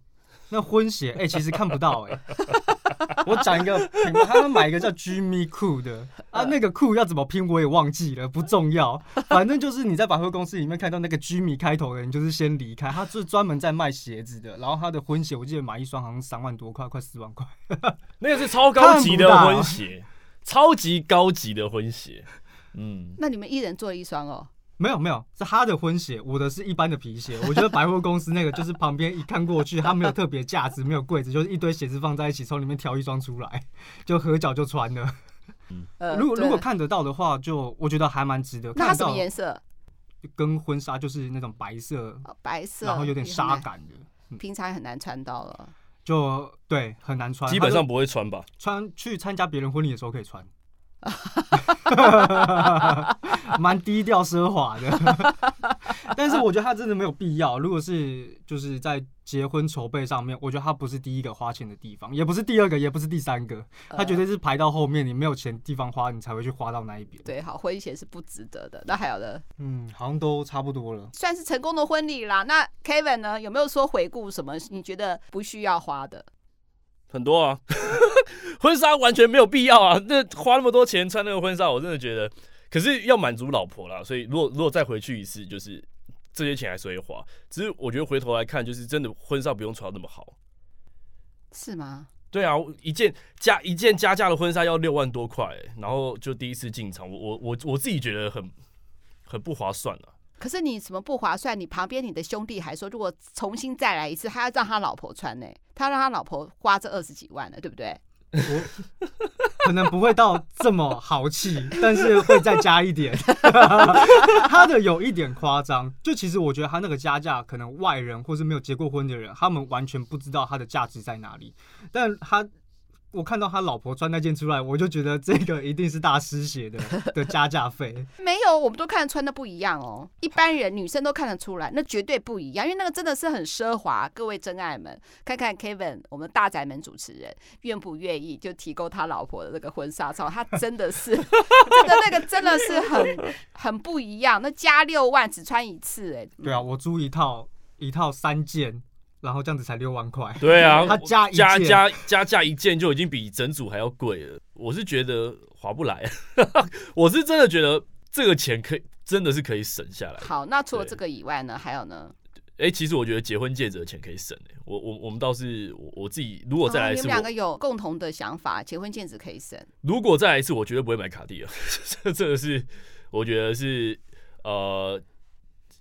Speaker 4: 那婚鞋哎、欸，其实看不到哎、欸。我讲一个品牌，他们买一个叫 Jimmy Cool 的啊，那个 Cool 要怎么拼我也忘记了，不重要，反正就是你在百货公司里面看到那个 Jimmy 开头的人，就是先离开。他是专门在卖鞋子的，然后他的婚鞋我记得买一双好像三万多块，快四万块。
Speaker 3: 那个是超高级的婚鞋，超级高级的婚鞋。嗯，
Speaker 1: 那你们一人做一双哦。
Speaker 4: 没有没有，是他的婚鞋，我的是一般的皮鞋。我觉得百货公司那个就是旁边一看过去，它没有特别价值，没有柜子，就是一堆鞋子放在一起，从里面挑一双出来，就合脚就穿了。嗯，如果如果看得到的话，就我觉得还蛮值得。
Speaker 1: 那它什么颜色？
Speaker 4: 跟婚纱就是那种白色，
Speaker 1: 白色，
Speaker 4: 然后有点纱感的，
Speaker 1: 平常很难穿到了。
Speaker 4: 就对，很难穿，
Speaker 3: 基本上不会穿吧？
Speaker 4: 穿去参加别人婚礼的时候可以穿。蛮低调奢华的，但是我觉得他真的没有必要。如果是就是在结婚筹备上面，我觉得他不是第一个花钱的地方，也不是第二个，也不是第三个，他绝对是排到后面。你没有钱地方花，你才会去花到那一笔。
Speaker 1: 对，好，婚前是不值得的。那还有的，
Speaker 4: 嗯，好像都差不多了，
Speaker 1: 算是成功的婚礼啦。那 Kevin 呢？有没有说回顾什么？你觉得不需要花的？
Speaker 3: 很多啊，婚纱完全没有必要啊！那花那么多钱穿那个婚纱，我真的觉得，可是要满足老婆啦，所以如果如果再回去一次，就是这些钱还是会花。只是我觉得回头来看，就是真的婚纱不用穿那么好，
Speaker 1: 是吗？
Speaker 3: 对啊，一件加一件加价的婚纱要六万多块，然后就第一次进场，我我我我自己觉得很很不划算啊。
Speaker 1: 可是你什么不划算？你旁边你的兄弟还说，如果重新再来一次，他要让他老婆穿呢、欸，他要让他老婆花这二十几万呢，对不对？
Speaker 4: 可能不会到这么豪气，但是会再加一点。他的有一点夸张，就其实我觉得他那个加价，可能外人或是没有结过婚的人，他们完全不知道它的价值在哪里，但他。我看到他老婆穿那件出来，我就觉得这个一定是大师写的 的加价费。
Speaker 1: 没有，我们都看得穿的不一样哦。一般人女生都看得出来，那绝对不一样，因为那个真的是很奢华。各位真爱们，看看 Kevin，我们大宅门主持人愿不愿意就提供他老婆的那个婚纱照？他真的是 真的那个真的是很很不一样。那加六万只穿一次，哎，
Speaker 4: 对啊，我租一套一套三件。然后这样子才六万块，
Speaker 3: 对啊，
Speaker 4: 他加
Speaker 3: 加加加价一件就已经比整组还要贵了。我是觉得划不来，我是真的觉得这个钱可以真的是可以省下来。
Speaker 1: 好，那除了这个以外呢，还有呢？
Speaker 3: 哎，其实我觉得结婚戒指的钱可以省。我我我们倒是我我自己，如果再来一次，
Speaker 1: 你们两个有共同的想法，结婚戒指可以省。
Speaker 3: 如果再来一次，我绝对不会买卡地了。这这个是我觉得是呃，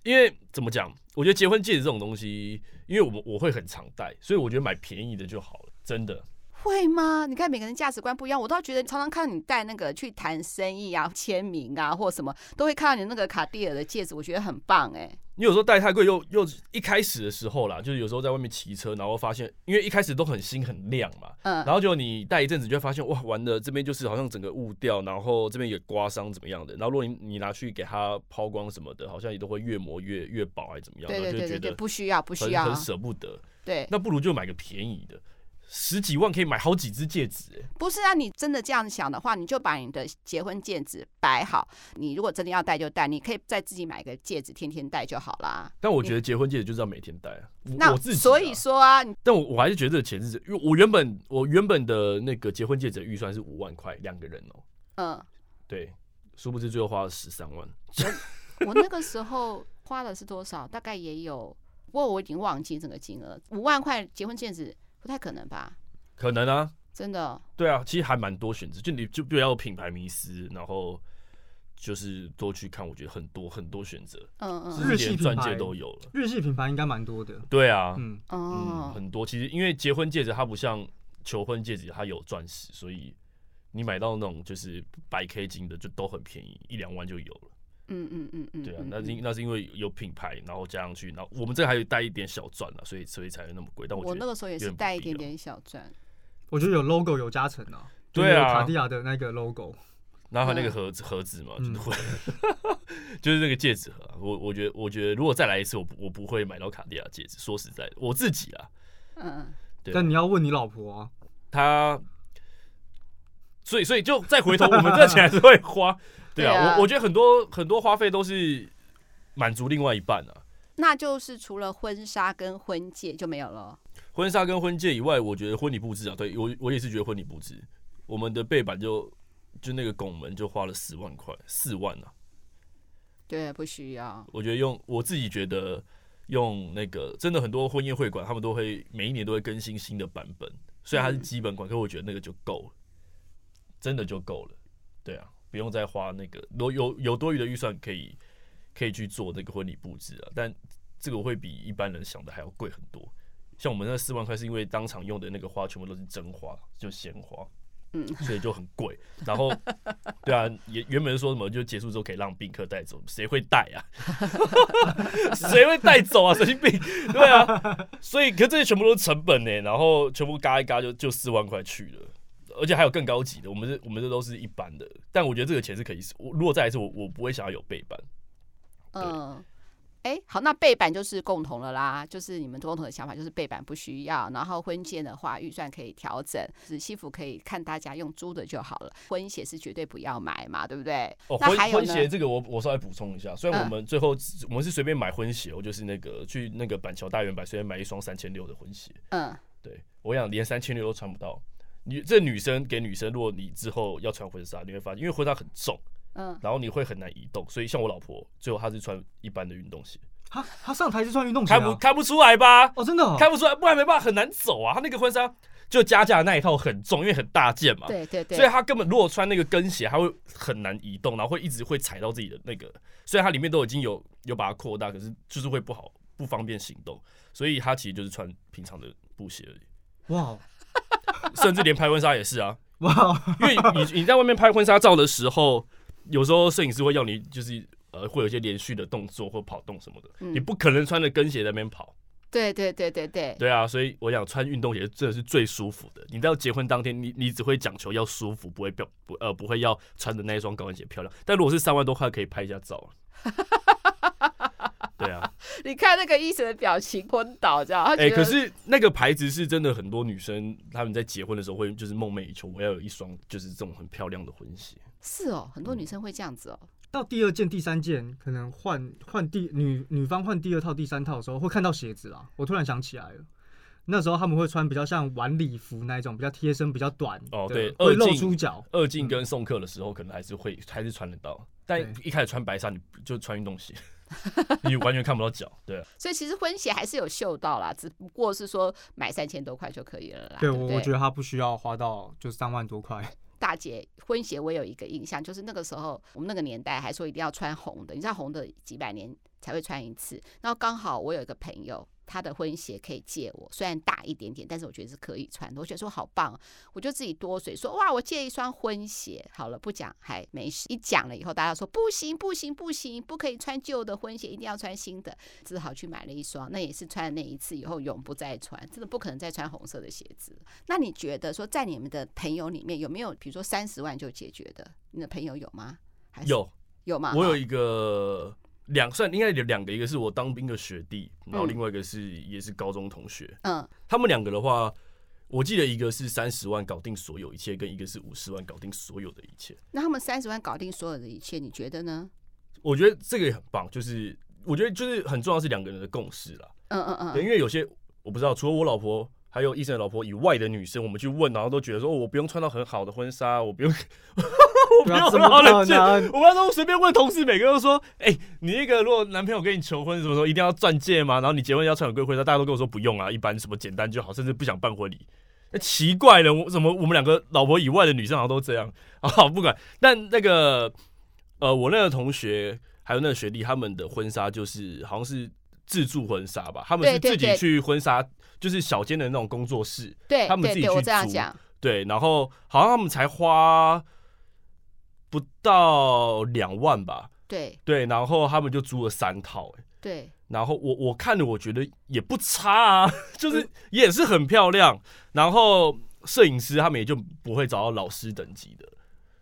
Speaker 3: 因为怎么讲？我觉得结婚戒指这种东西。因为我我会很常戴，所以我觉得买便宜的就好了，真的。
Speaker 1: 会吗？你看每个人价值观不一样，我倒觉得常常看到你戴那个去谈生意啊、签名啊或什么，都会看到你那个卡地尔的戒指，我觉得很棒哎、
Speaker 3: 你有时候戴太贵，又又一开始的时候啦，就是有时候在外面骑车，然后发现，因为一开始都很新很亮嘛，嗯，然后就你戴一阵子，就会发现哇，玩的这边就是好像整个雾掉，然后这边有刮伤怎么样的，然后如果你你拿去给它抛光什么的，好像也都会越磨越越薄还是怎么样，
Speaker 1: 对对对对，
Speaker 3: 就觉得
Speaker 1: 不需要不需要，
Speaker 3: 很舍不得，
Speaker 1: 对，
Speaker 3: 那不如就买个便宜的。十几万可以买好几只戒指，哎，
Speaker 1: 不是啊，你真的这样想的话，你就把你的结婚戒指摆好。你如果真的要戴就戴，你可以再自己买个戒指，天天戴就好啦。
Speaker 3: 但我觉得结婚戒指就是要每天戴啊。
Speaker 1: 那
Speaker 3: 我自己
Speaker 1: 所以说啊，
Speaker 3: 但我我还是觉得这个钱是，因为我原本我原本的那个结婚戒指的预算是五万块两个人哦、喔。嗯，对，殊不知最后花了十三万。
Speaker 1: 我我那个时候花的是多少？大概也有，不过我已经忘记整个金额。五万块结婚戒指。不太可能吧？
Speaker 3: 可能啊，
Speaker 1: 真的。
Speaker 3: 对啊，其实还蛮多选择，就你就不要有品牌迷失，然后就是多去看，我觉得很多很多选择。嗯嗯，日系钻戒都有了，
Speaker 4: 日系品牌应该蛮多的。
Speaker 3: 对啊，
Speaker 4: 嗯
Speaker 1: 嗯，
Speaker 3: 很多。其实因为结婚戒指它不像求婚戒指，它有钻石，所以你买到那种就是白 K 金的就都很便宜，一两万就有了。
Speaker 1: 嗯嗯嗯嗯，
Speaker 3: 对啊，那是那是因为有品牌，然后加上去，然后我们这还有带一点小钻啊，所以所以才会那么贵。但我觉得
Speaker 1: 我那个时候也是带一点点小钻，
Speaker 4: 我觉得有 logo 有加成啊，
Speaker 3: 对啊，
Speaker 4: 卡地亚的那个 logo，
Speaker 3: 然后那个盒子盒子嘛，就是会，就是那个戒指盒。我我觉得我觉得如果再来一次，我我不会买到卡地亚戒指。说实在的，我自己啊，
Speaker 1: 嗯，
Speaker 3: 对。
Speaker 4: 但你要问你老婆啊，
Speaker 3: 她，所以所以就再回头，我们这钱还是会花。对啊，我我觉得很多很多花费都是满足另外一半啊。
Speaker 1: 那就是除了婚纱跟婚戒就没有了。
Speaker 3: 婚纱跟婚戒以外，我觉得婚礼布置啊，对，我我也是觉得婚礼布置，我们的背板就就那个拱门就花了四万块，四万啊。
Speaker 1: 对，不需要。
Speaker 3: 我觉得用我自己觉得用那个真的很多婚宴会馆，他们都会每一年都会更新新的版本，虽然它是基本款，可我觉得那个就够了，真的就够了。对啊。不用再花那个，多有有多余的预算可以可以去做那个婚礼布置啊，但这个会比一般人想的还要贵很多。像我们那四万块是因为当场用的那个花全部都是真花，就鲜花，嗯，所以就很贵。然后，对啊，也原本说什么就结束之后可以让宾客带走，谁会带啊？谁会带走啊？神经病！对啊，所以可这些全部都是成本呢，然后全部嘎一嘎就就四万块去了。而且还有更高级的，我们这我们这都是一般的，但我觉得这个钱是可以。我如果再来一次，我我不会想要有背板。
Speaker 1: 嗯，哎、欸，好，那背板就是共同了啦，就是你们共同的想法就是背板不需要，然后婚戒的话预算可以调整，是西服可以看大家用租的就好了。婚鞋是绝对不要买嘛，对不对？
Speaker 3: 哦，婚婚鞋这个我我稍微补充一下，虽然我们最后、嗯、我们是随便买婚鞋，我就是那个去那个板桥大圆百随便买一双三千六的婚鞋。
Speaker 1: 嗯，
Speaker 3: 对我想连三千六都穿不到。女这女生给女生，如果你之后要穿婚纱，你会发现，因为婚纱很重，嗯，然后你会很难移动，所以像我老婆，最后她是穿一般的运动鞋。
Speaker 4: 她她上台是穿运动鞋，
Speaker 3: 啊，看不看不出来吧？
Speaker 4: 哦，真的，哦，
Speaker 3: 看不出来，不然没办法，很难走啊。她那个婚纱就加价那一套很重，因为很大件嘛，
Speaker 1: 对对对，
Speaker 3: 所以她根本如果穿那个跟鞋，她会很难移动，然后会一直会踩到自己的那个，虽然它里面都已经有有把它扩大，可是就是会不好不方便行动，所以她其实就是穿平常的布鞋而已。
Speaker 4: 哇。
Speaker 3: 甚至连拍婚纱也是啊，
Speaker 4: 哇，
Speaker 3: 因为你你在外面拍婚纱照的时候，有时候摄影师会要你就是呃会有一些连续的动作或跑动什么的，嗯、你不可能穿着跟鞋在那边跑。
Speaker 1: 对对对对对，
Speaker 3: 对啊，所以我想穿运动鞋真的是最舒服的。你到结婚当天，你你只会讲求要舒服，不会表不呃不会要穿的那一双高跟鞋漂亮。但如果是三万多块，可以拍一下照。对啊，
Speaker 1: 你看那个医生的表情昏倒，这样。哎、
Speaker 3: 欸，可是那个牌子是真的，很多女生她们在结婚的时候会就是梦寐以求，我要有一双就是这种很漂亮的婚鞋。
Speaker 1: 是哦，很多女生会这样子哦。
Speaker 4: 到第二件、第三件，可能换换第女女方换第二套、第三套的时候，会看到鞋子啦。我突然想起来了，那时候他们会穿比较像晚礼服那一种，比较贴身、比较短。
Speaker 3: 哦，对，
Speaker 4: 会露出脚。
Speaker 3: 二进跟送客的时候，可能还是会还是穿得到。但一开始穿白纱，你就穿运动鞋，你完全看不到脚。对啊，
Speaker 1: 所以其实婚鞋还是有秀到啦，只不过是说买三千多块就可以了啦。
Speaker 4: 对，我我觉得他不需要花到就三万多块。
Speaker 1: 大姐婚鞋，我有一个印象，就是那个时候我们那个年代还说一定要穿红的，你知道红的几百年才会穿一次。然后刚好我有一个朋友。他的婚鞋可以借我，虽然大一点点，但是我觉得是可以穿的。我觉得说好棒，我就自己多嘴说哇，我借一双婚鞋好了，不讲还没事。一讲了以后，大家说不行不行不行，不可以穿旧的婚鞋，一定要穿新的。只好去买了一双，那也是穿了那一次以后永不再穿，真的不可能再穿红色的鞋子。那你觉得说在你们的朋友里面有没有，比如说三十万就解决的？你的朋友有吗？还是
Speaker 3: 有
Speaker 1: 有吗？
Speaker 3: 我有一个。两算应该有两个，一个是我当兵的学弟，然后另外一个是也是高中同学。嗯，他们两个的话，我记得一个是三十万搞定所有一切，跟一个是五十万搞定所有的一切。
Speaker 1: 那他们三十万搞定所有的一切，你觉得呢？
Speaker 3: 我觉得这个也很棒，就是我觉得就是很重要是两个人的共识啦。嗯嗯嗯，因为有些我不知道，除了我老婆。还有医生的老婆以外的女生，我们去问，然后都觉得说，我不用穿到很好的婚纱，我不用，我不用很好冷静。我刚刚随便问同事，每个都说，哎、欸，你那个如果男朋友跟你求婚，什么时候一定要钻戒吗？然后你结婚要穿很贵婚纱，大家都跟我说不用啊，一般什么简单就好，甚至不想办婚礼。那奇怪了，我怎么我们两个老婆以外的女生好像都这样？好，不管。但那个呃，我那个同学还有那个学弟，他们的婚纱就是好像是自助婚纱吧，他们是自己去婚纱。就是小间的那种工作室，
Speaker 1: 对，
Speaker 3: 他们自己去租，对，然后好像他们才花不到两万吧，
Speaker 1: 对，
Speaker 3: 对，然后他们就租了三套，欸，
Speaker 1: 对，
Speaker 3: 然后我我看了，我觉得也不差啊，就是也是很漂亮，然后摄影师他们也就不会找到老师等级的。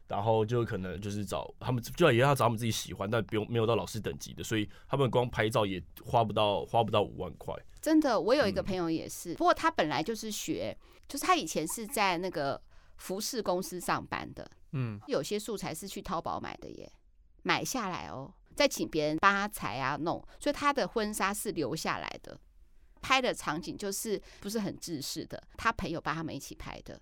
Speaker 3: 然后就可能就是找他们，就也要找他们自己喜欢，但不用没有到老师等级的，所以他们光拍照也花不到花不到五万块。
Speaker 1: 真的，我有一个朋友也是，嗯、不过他本来就是学，就是他以前是在那个服饰公司上班的，嗯，有些素材是去淘宝买的耶，买下来哦，再请别人帮他裁啊弄，所以他的婚纱是留下来的，拍的场景就是不是很制式的，他朋友帮他们一起拍的。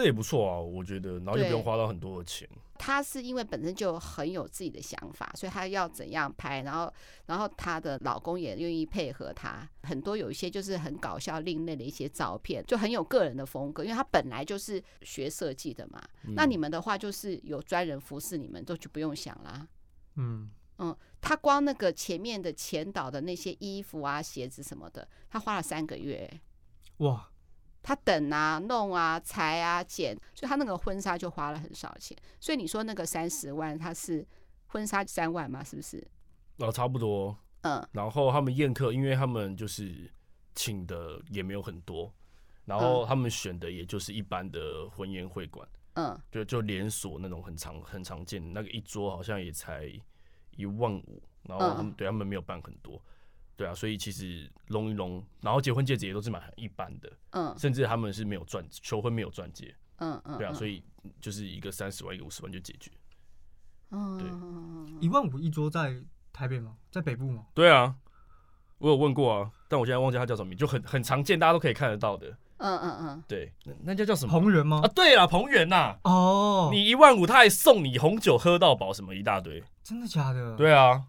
Speaker 3: 这也不错啊，我觉得，然后就不用花到很多的钱。
Speaker 1: 他是因为本身就很有自己的想法，所以他要怎样拍，然后，然后他的老公也愿意配合他。很多有一些就是很搞笑、另类的一些照片，就很有个人的风格，因为他本来就是学设计的嘛。嗯、那你们的话就是有专人服侍你们，都就不用想啦。嗯嗯，他光那个前面的前导的那些衣服啊、鞋子什么的，他花了三个月。哇！他等啊、弄啊、裁啊、剪，所以他那个婚纱就花了很少钱。所以你说那个三十万，他是婚纱三万吗？是不是？
Speaker 3: 哦，差不多。嗯。然后他们宴客，因为他们就是请的也没有很多，然后他们选的也就是一般的婚宴会馆。嗯。就就连锁那种很常很常见，那个一桌好像也才一万五，然后他们对他们没有办很多。对啊，所以其实隆一隆，然后结婚戒指也都是买很一般的，嗯，甚至他们是没有钻求婚没有钻戒，嗯嗯，对啊，所以就是一个三十万一个五十万就解决，
Speaker 4: 嗯，对，一万五一桌在台北吗？在北部吗？
Speaker 3: 对啊，我有问过啊，但我现在忘记他叫什么名，就很很常见，大家都可以看得到的，嗯嗯嗯，对，那那家叫什么？
Speaker 4: 彭源吗？
Speaker 3: 啊，对啊，鹏源呐，哦，你一万五他还送你红酒喝到饱，什么一大堆，
Speaker 4: 真的假的？
Speaker 3: 对啊，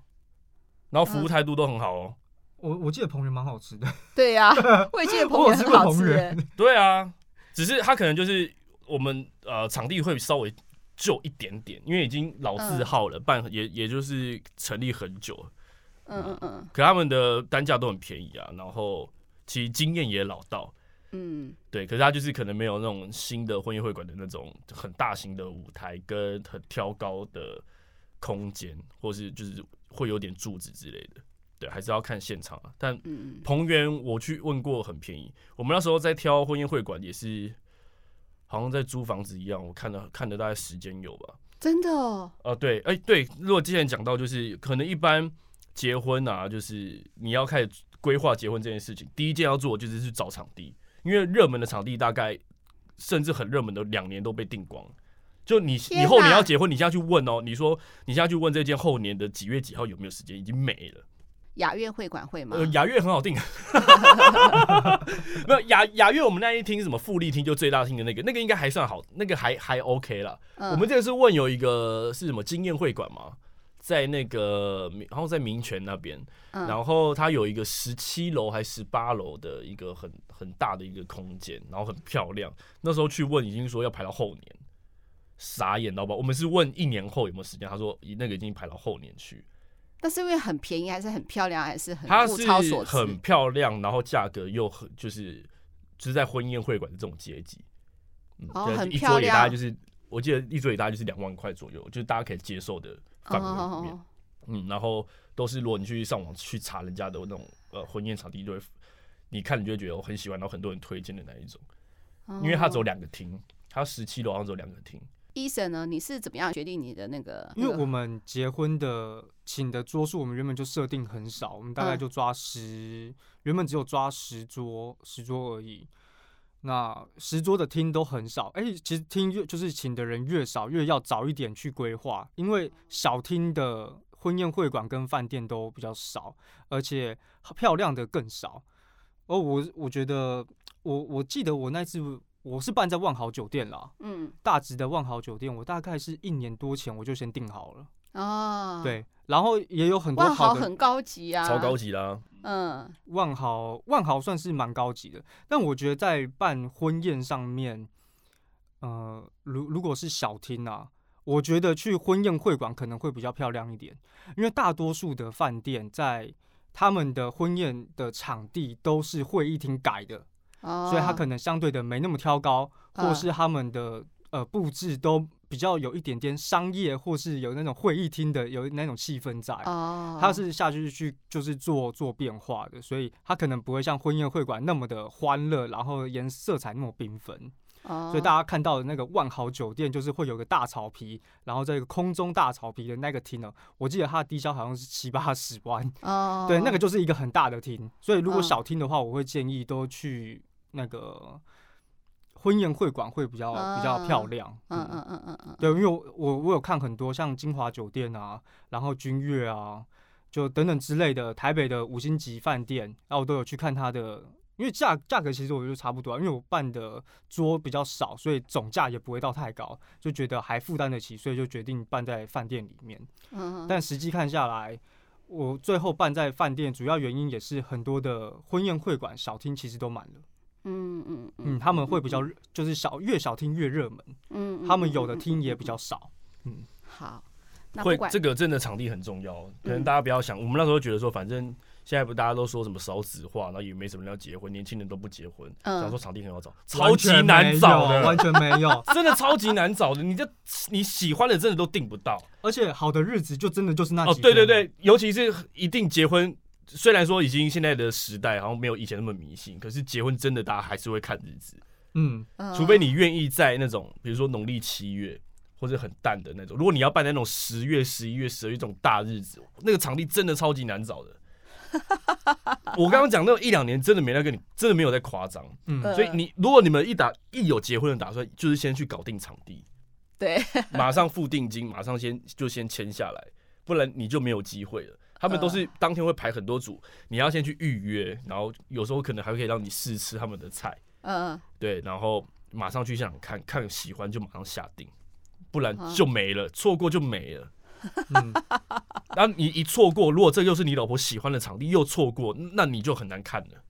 Speaker 3: 然后服务态度都很好哦。
Speaker 4: 我我记得彭源蛮好吃的，
Speaker 1: 对呀、啊，我也记得彭源很好吃。
Speaker 3: 对啊，只是他可能就是我们呃场地会稍微旧一点点，因为已经老字号了，办也也就是成立很久了。嗯嗯嗯。可他们的单价都很便宜啊，然后其实经验也老道，嗯，对。可是他就是可能没有那种新的婚宴会馆的那种很大型的舞台跟很挑高的空间，或是就是会有点柱子之类的。对，还是要看现场啊。但彭园我去问过，很便宜。我们那时候在挑婚宴会馆也是，好像在租房子一样。我看了看了大概时间有吧。
Speaker 1: 真的哦。
Speaker 3: 呃，对，哎，对。如果之前讲到，就是可能一般结婚啊，就是你要开始规划结婚这件事情，第一件要做就是去找场地，因为热门的场地大概甚至很热门的两年都被订光。就你以后你要结婚，你现在去问哦，你说你现在去问这件后年的几月几号有没有时间，已经没了。
Speaker 1: 雅苑会馆会吗？
Speaker 3: 呃，雅苑很好订，没有雅雅苑，我们那一厅是什么富丽厅，就最大厅的那个，那个应该还算好，那个还还 OK 了。嗯、我们这个是问有一个是什么经验会馆嘛，在那个然后在民权那边，嗯、然后它有一个十七楼还十八楼的一个很很大的一个空间，然后很漂亮。那时候去问已经说要排到后年，傻眼到爆。我们是问一年后有没有时间，他说那个已经排到后年去。
Speaker 1: 但是因为很便宜，还是很漂亮，还是很物超所值。
Speaker 3: 很漂亮，然后价格又很就是就是在婚宴会馆的这种阶级，
Speaker 1: 哦，很漂亮。一桌也大概
Speaker 3: 就是，我记得一桌也大概就是两万块左右，就是大家可以接受的范围里面。哦、嗯，然后都是如果你去上网去查人家的那种呃婚宴场地，就会你看你就会觉得我很喜欢，然后很多人推荐的那一种，因为它只有两个厅，它十七楼好像只有两个厅。
Speaker 1: Eason 呢？你是怎么样决定你的那个？
Speaker 4: 因为我们结婚的请的桌数，我们原本就设定很少，我们大概就抓十，嗯、原本只有抓十桌，十桌而已。那十桌的厅都很少，哎、欸，其实厅越就是请的人越少，越要早一点去规划，因为小厅的婚宴会馆跟饭店都比较少，而且漂亮的更少。哦，我我觉得，我我记得我那次。我是办在万豪酒店啦，嗯，大直的万豪酒店，我大概是一年多前我就先订好了哦，对，然后也有很多
Speaker 1: 万豪很高级啊，
Speaker 3: 超高级啦，
Speaker 4: 嗯，万豪万豪算是蛮高级的，但我觉得在办婚宴上面，呃，如如果是小厅啊，我觉得去婚宴会馆可能会比较漂亮一点，因为大多数的饭店在他们的婚宴的场地都是会议厅改的。所以他可能相对的没那么挑高，或是他们的呃布置都比较有一点点商业，或是有那种会议厅的有那种气氛在。它是下去去就是做做变化的，所以它可能不会像婚宴会馆那么的欢乐，然后颜色彩那么缤纷。所以大家看到的那个万豪酒店，就是会有个大草皮，然后在一个空中大草皮的那个厅呢，我记得它的低消好像是七八十万。对，那个就是一个很大的厅。所以如果小厅的话，我会建议都去。那个婚宴会馆会比较比较漂亮，嗯嗯嗯嗯嗯，对，因为我我我有看很多像金华酒店啊，然后君悦啊，就等等之类的台北的五星级饭店，然后我都有去看它的，因为价价格其实我觉得差不多，因为我办的桌比较少，所以总价也不会到太高，就觉得还负担得起，所以就决定办在饭店里面。嗯，但实际看下来，我最后办在饭店，主要原因也是很多的婚宴会馆小厅其实都满了。嗯嗯嗯，他们会比较就是小越小听越热门，嗯，他们有的听也比较少，嗯，
Speaker 1: 好，
Speaker 3: 会这个真的场地很重要，可能大家不要想，我们那时候觉得说，反正现在不大家都说什么少子化，然后也没什么人要结婚，年轻人都不结婚，想说场地很好找，超级难找的，
Speaker 4: 完全没有，
Speaker 3: 真的超级难找的，你这你喜欢的真的都订不到，
Speaker 4: 而且好的日子就真的就是那
Speaker 3: 哦，对对对，尤其是一定结婚。虽然说已经现在的时代好像没有以前那么迷信，可是结婚真的大家还是会看日子，嗯，除非你愿意在那种比如说农历七月或者很淡的那种，如果你要办那种十月、十一月、十二月这种大日子，那个场地真的超级难找的。我刚刚讲那种一两年真的没那个，你真的没有在夸张，嗯，所以你如果你们一打一有结婚的打算，就是先去搞定场地，
Speaker 1: 对，
Speaker 3: 马上付定金，马上先就先签下来，不然你就没有机会了。他们都是当天会排很多组，你要先去预约，然后有时候可能还可以让你试吃他们的菜，嗯，对，然后马上去现场看看喜欢就马上下定，不然就没了，错过就没了。嗯，然后你一错过，如果这又是你老婆喜欢的场地，又错过，那你就很难看了。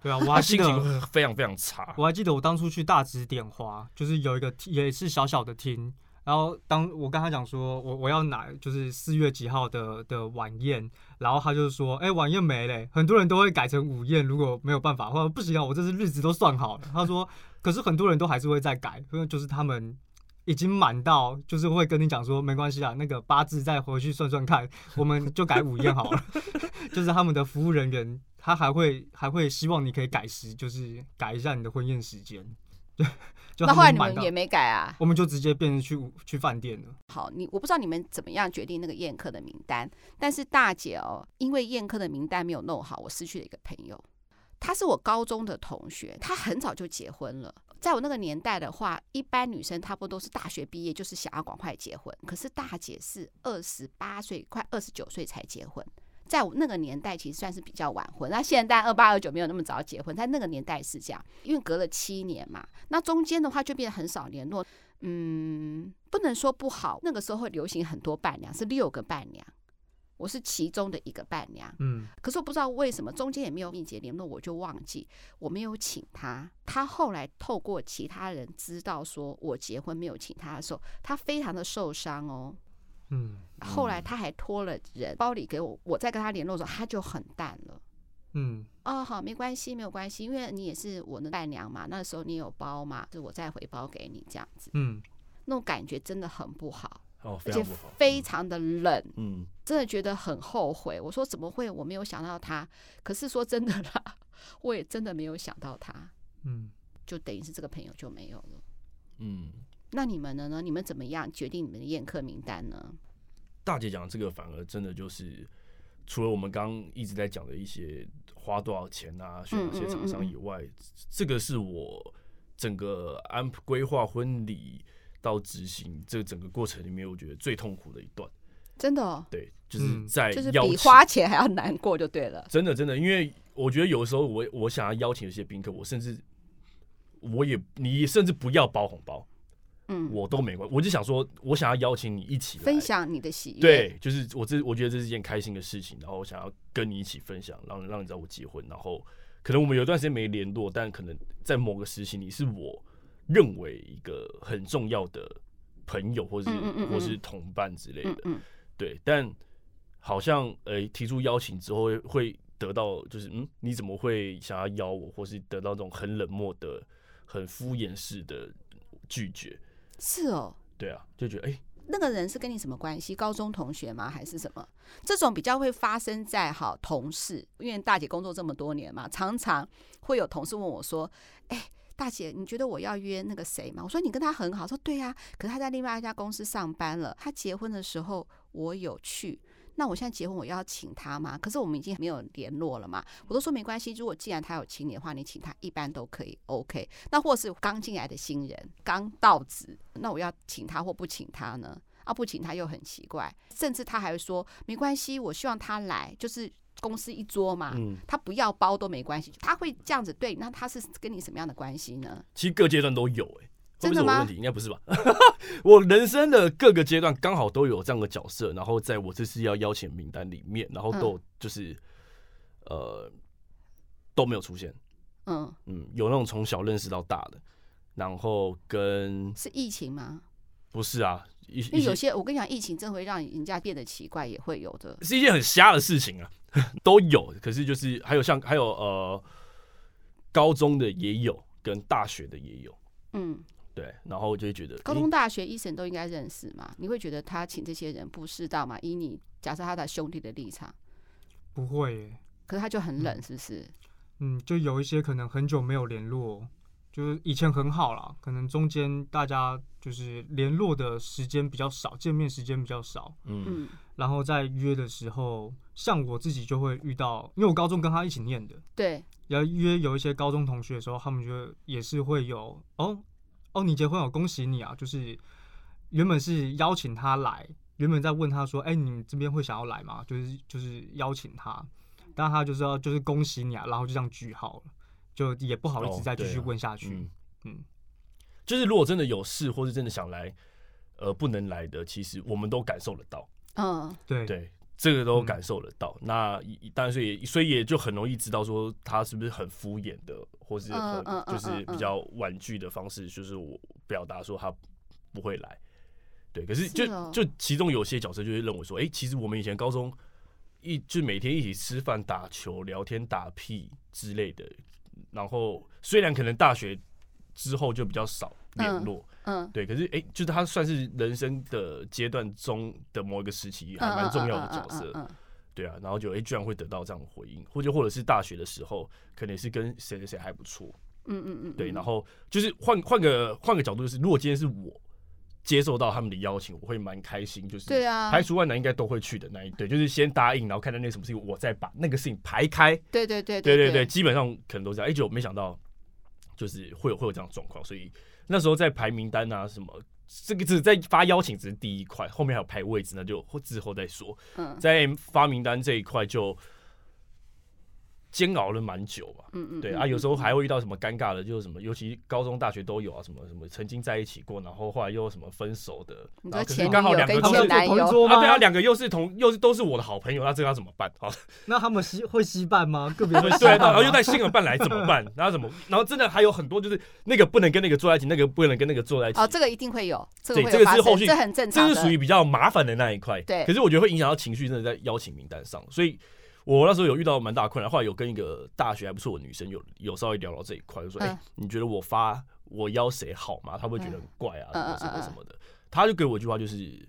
Speaker 4: 对啊，我还记得
Speaker 3: 心情会非常非常差。
Speaker 4: 我还记得我当初去大直点花，就是有一个也是小小的厅。然后当我跟他讲说我我要拿就是四月几号的的晚宴，然后他就说，哎、晚宴没嘞，很多人都会改成午宴，如果没有办法，或者不行啊，我这次日子都算好了。他说，可是很多人都还是会再改，因为就是他们已经满到，就是会跟你讲说，没关系啊，那个八字再回去算算看，我们就改午宴好了。就是他们的服务人员，他还会还会希望你可以改时，就是改一下你的婚宴时间。对。
Speaker 1: 那后来你们也没改啊？
Speaker 4: 我们就直接变成去去饭店了。
Speaker 1: 好，你我不知道你们怎么样决定那个宴客的名单，但是大姐哦，因为宴客的名单没有弄好，我失去了一个朋友。他是我高中的同学，他很早就结婚了。在我那个年代的话，一般女生差不多都是大学毕业，就是想要赶快结婚。可是大姐是二十八岁，快二十九岁才结婚。在我那个年代，其实算是比较晚婚。那现在二八二九没有那么早结婚，在那个年代是这样，因为隔了七年嘛。那中间的话就变得很少联络。嗯，不能说不好。那个时候会流行很多伴娘，是六个伴娘，我是其中的一个伴娘。嗯，可是我不知道为什么中间也没有密切联络，我就忘记我没有请他。他后来透过其他人知道说我结婚没有请他的时候，他非常的受伤哦。嗯，后来他还托了人包里给我，我再跟他联络的时候，他就很淡了。嗯，哦，好，没关系，没有关系，因为你也是我的伴娘嘛，那时候你有包嘛，就我再回包给你这样子。嗯，那种感觉真的很不好，
Speaker 3: 哦，
Speaker 1: 而且非常的冷。嗯，真的觉得很后悔。我说怎么会？我没有想到他。可是说真的啦，我也真的没有想到他。嗯，就等于是这个朋友就没有了。嗯。那你们呢？呢？你们怎么样决定你们的宴客名单呢？
Speaker 3: 大姐讲的这个反而真的就是，除了我们刚刚一直在讲的一些花多少钱啊、选哪些厂商以外，嗯嗯嗯嗯，这个是我整个安规划婚礼到执行这整个过程里面，我觉得最痛苦的一段。
Speaker 1: 真的哦？
Speaker 3: 对，就是在、嗯、
Speaker 1: 就是比花钱还要难过就对了。
Speaker 3: 真的，真的，因为我觉得有时候我我想要邀请一些宾客，我甚至我也你甚至不要包红包。嗯，我都没关，我就想说，我想要邀请你一起
Speaker 1: 分享你的喜悦。
Speaker 3: 对，就是我这，我觉得这是一件开心的事情，然后我想要跟你一起分享，让让你知道我结婚，然后可能我们有段时间没联络，但可能在某个时期，你是我认为一个很重要的朋友，或是嗯嗯嗯或是同伴之类的。嗯嗯对，但好像呃、欸、提出邀请之后会得到就是嗯，你怎么会想要邀我，或是得到这种很冷漠的、很敷衍式的拒绝。
Speaker 1: 是哦，
Speaker 3: 对啊，就觉得哎、欸，
Speaker 1: 那个人是跟你什么关系？高中同学吗？还是什么？这种比较会发生在好同事，因为大姐工作这么多年嘛，常常会有同事问我说：“哎、欸，大姐，你觉得我要约那个谁吗？”我说：“你跟他很好。”说：“对呀、啊，可是他在另外一家公司上班了。他结婚的时候我有去。”那我现在结婚，我要请他吗？可是我们已经没有联络了嘛。我都说没关系，如果既然他有请你的话，你请他一般都可以 OK。那或是刚进来的新人，刚到职，那我要请他或不请他呢？啊，不请他又很奇怪，甚至他还会说没关系，我希望他来，就是公司一桌嘛，他不要包都没关系。他会这样子对，那他是跟你什么样的关系呢？
Speaker 3: 其实各阶段都有哎、欸。
Speaker 1: 真的吗？
Speaker 3: 问题应该不是吧？我人生的各个阶段刚好都有这样的角色，然后在我这次要邀请名单里面，然后都就是、嗯、呃都没有出现。嗯嗯，有那种从小认识到大的，然后跟
Speaker 1: 是疫情吗？
Speaker 3: 不是啊，疫
Speaker 1: 因为有些我跟你讲，疫情真会让人家变得奇怪，也会有的，
Speaker 3: 是一件很瞎的事情啊，都有。可是就是还有像还有呃高中的也有，跟大学的也有，嗯。对，然后就会觉得
Speaker 1: 高中、大学医生都应该认识嘛？你会觉得他请这些人不适当吗？以你假设他的兄弟的立场，
Speaker 4: 不会耶。
Speaker 1: 可是他就很冷，是不是？
Speaker 4: 嗯，就有一些可能很久没有联络，就是以前很好啦，可能中间大家就是联络的时间比较少，见面时间比较少。嗯，然后在约的时候，像我自己就会遇到，因为我高中跟他一起念的，
Speaker 1: 对，
Speaker 4: 要约有一些高中同学的时候，他们就也是会有哦。哦，你结婚了，恭喜你啊！就是原本是邀请他来，原本在问他说：“哎、欸，你这边会想要来吗？”就是就是邀请他，但他就是要就是恭喜你啊，然后就这样句号了，就也不好意思再继续问下去。哦啊、嗯，嗯
Speaker 3: 就是如果真的有事，或是真的想来，呃，不能来的，其实我们都感受得到。
Speaker 1: 嗯，
Speaker 4: 对
Speaker 3: 对。这个都感受得到，嗯、那当然所以所以也就很容易知道说他是不是很敷衍的，或是很就是比较婉拒的方式，就是我表达说他不会来。对，可是就就其中有些角色就会认为说，哎、欸，其实我们以前高中一就每天一起吃饭、打球、聊天、打屁之类的，然后虽然可能大学之后就比较少联络，
Speaker 1: 嗯，嗯
Speaker 3: 对，可是哎、欸，就是他算是人生的阶段中的某一个时期还蛮重要的角色，对啊，然后就哎、欸，居然会得到这样的回应，或者或者是大学的时候，可能是跟谁谁谁还不错，
Speaker 1: 嗯嗯嗯，
Speaker 3: 对，然后就是换换个换个角度，就是如果今天是我。接受到他们的邀请，我会蛮开心。就是对啊，排除万难应该都会去的那一对，就是先答应，然后看到那什么事情，我再把那个事情排开。
Speaker 1: 对对对
Speaker 3: 对对对，基本上可能都这样。哎，就没想到就是会有会有这样的状况，所以那时候在排名单啊什么，这个只在发邀请只是第一块，后面还有排位置，那就之后再说。嗯，在发名单这一块就。煎熬了蛮久吧，嗯嗯，对啊，有时候还会遇到什么尴尬的，就是什么，尤其高中、大学都有啊，什么什么曾经在一起过，然后后来又什么分手的，然后可是刚好两个都是同桌啊，对啊，两个又是同又是都是我的好朋友，那这个要怎么办？好，
Speaker 4: 那他们携会携伴吗？个别会
Speaker 3: 对，然后又带新人伴来怎么办？然后怎么？然后真的还有很多就是那个不能跟那个坐在一起，那个不能跟那个坐在一起。
Speaker 1: 哦，这个一定会有，
Speaker 3: 对，这个是后续，
Speaker 1: 这很正常，
Speaker 3: 这是属于比较麻烦的那一块。
Speaker 1: 对，
Speaker 3: 可是我觉得会影响到情绪，真的在邀请名单上，所以。我那时候有遇到蛮大的困难，后来有跟一个大学还不错的女生有有稍微聊到这一块，就说：“哎、欸，你觉得我发我邀谁好吗？她会觉得很怪啊，什么什么什么的。”她就给我一句话，就是：“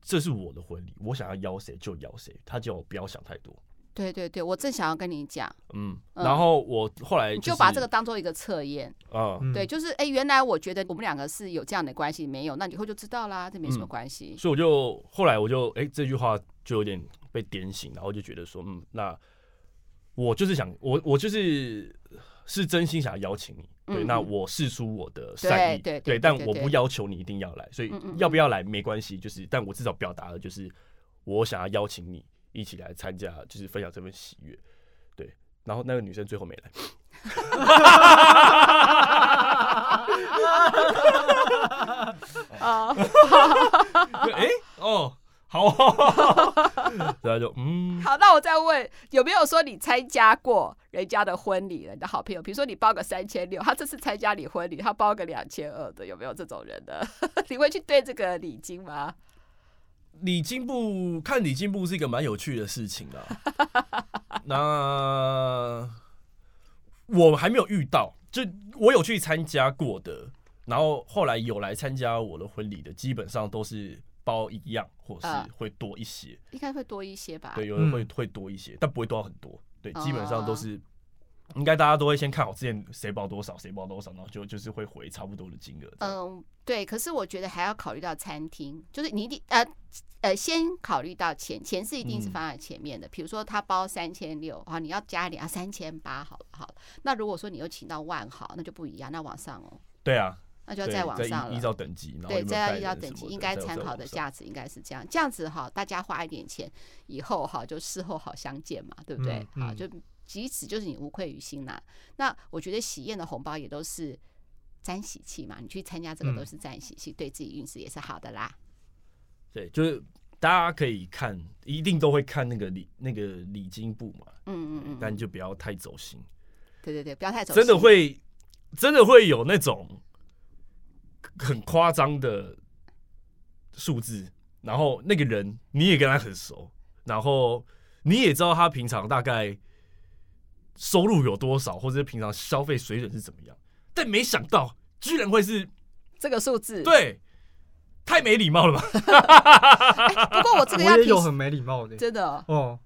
Speaker 3: 这是我的婚礼，我想要邀谁就邀谁。”她叫我不要想太多。
Speaker 1: 对对对，我正想要跟你讲。
Speaker 3: 嗯，然后我后来、就是、
Speaker 1: 就把这个当做一个测验。
Speaker 3: 嗯，
Speaker 1: 对，就是哎、欸，原来我觉得我们两个是有这样的关系，没有，那以后就知道啦，这没什么关系、
Speaker 3: 嗯。所以我就后来我就哎、欸，这句话就有点。被点醒，然后就觉得说，嗯，那我就是想，我我就是是真心想要邀请你，对，嗯、那我释出我的善意，对，对，对，对，但我不要求你一定要来，所以要不要来没关系，就是，但我至少表达了，就是我想要邀请你一起来参加，就是分享这份喜悦，对，然后那个女生最后没来，啊，哎，哦。好，然后就嗯，
Speaker 1: 好，那我再问，有没有说你参加过人家的婚礼，你的好朋友，比如说你包个三千六，他这次参加你婚礼，他包个两千二的，有没有这种人的？你会去对这个礼金吗？
Speaker 3: 礼金部看礼金部是一个蛮有趣的事情啊。那我还没有遇到，就我有去参加过的，然后后来有来参加我的婚礼的，基本上都是。包一样，或是会多一些，呃、
Speaker 1: 应该会多一些吧？
Speaker 3: 对，有人会会多一些，但不会多很多。对，基本上都是，应该大家都会先看好之前谁包多少，谁包多少，然后就就是会回差不多的金额。
Speaker 1: 嗯，对。可是我觉得还要考虑到餐厅，就是你一定呃呃，先考虑到钱，钱是一定是放在前面的。比如说他包三千六啊，你要加一点啊，三千八好了好了。那如果说你又请到万豪，那就不一样，那往上哦。
Speaker 3: 对啊。
Speaker 1: 那就要再往上了，
Speaker 3: 依照等级，
Speaker 1: 对，再要依照等级，应该参考的价值应该是这样，这样子哈，大家花一点钱，以后哈就事后好相见嘛，对不对？好，就即使就是你无愧于心呐。那我觉得喜宴的红包也都是沾喜气嘛，你去参加这个都是沾喜气，对自己运势也是好的啦。
Speaker 3: 对，就是大家可以看，一定都会看那个礼那个礼金簿嘛，嗯嗯嗯，但就不要太走心。
Speaker 1: 对对对，不要太走心，
Speaker 3: 真的会真的会有那种。很夸张的数字，然后那个人你也跟他很熟，然后你也知道他平常大概收入有多少，或者是平常消费水准是怎么样，但没想到居然会是
Speaker 1: 这个数字，
Speaker 3: 对，太没礼貌了吧？
Speaker 1: 欸、不过我这个要
Speaker 4: 我也有很没礼貌的，
Speaker 1: 真的
Speaker 4: 哦，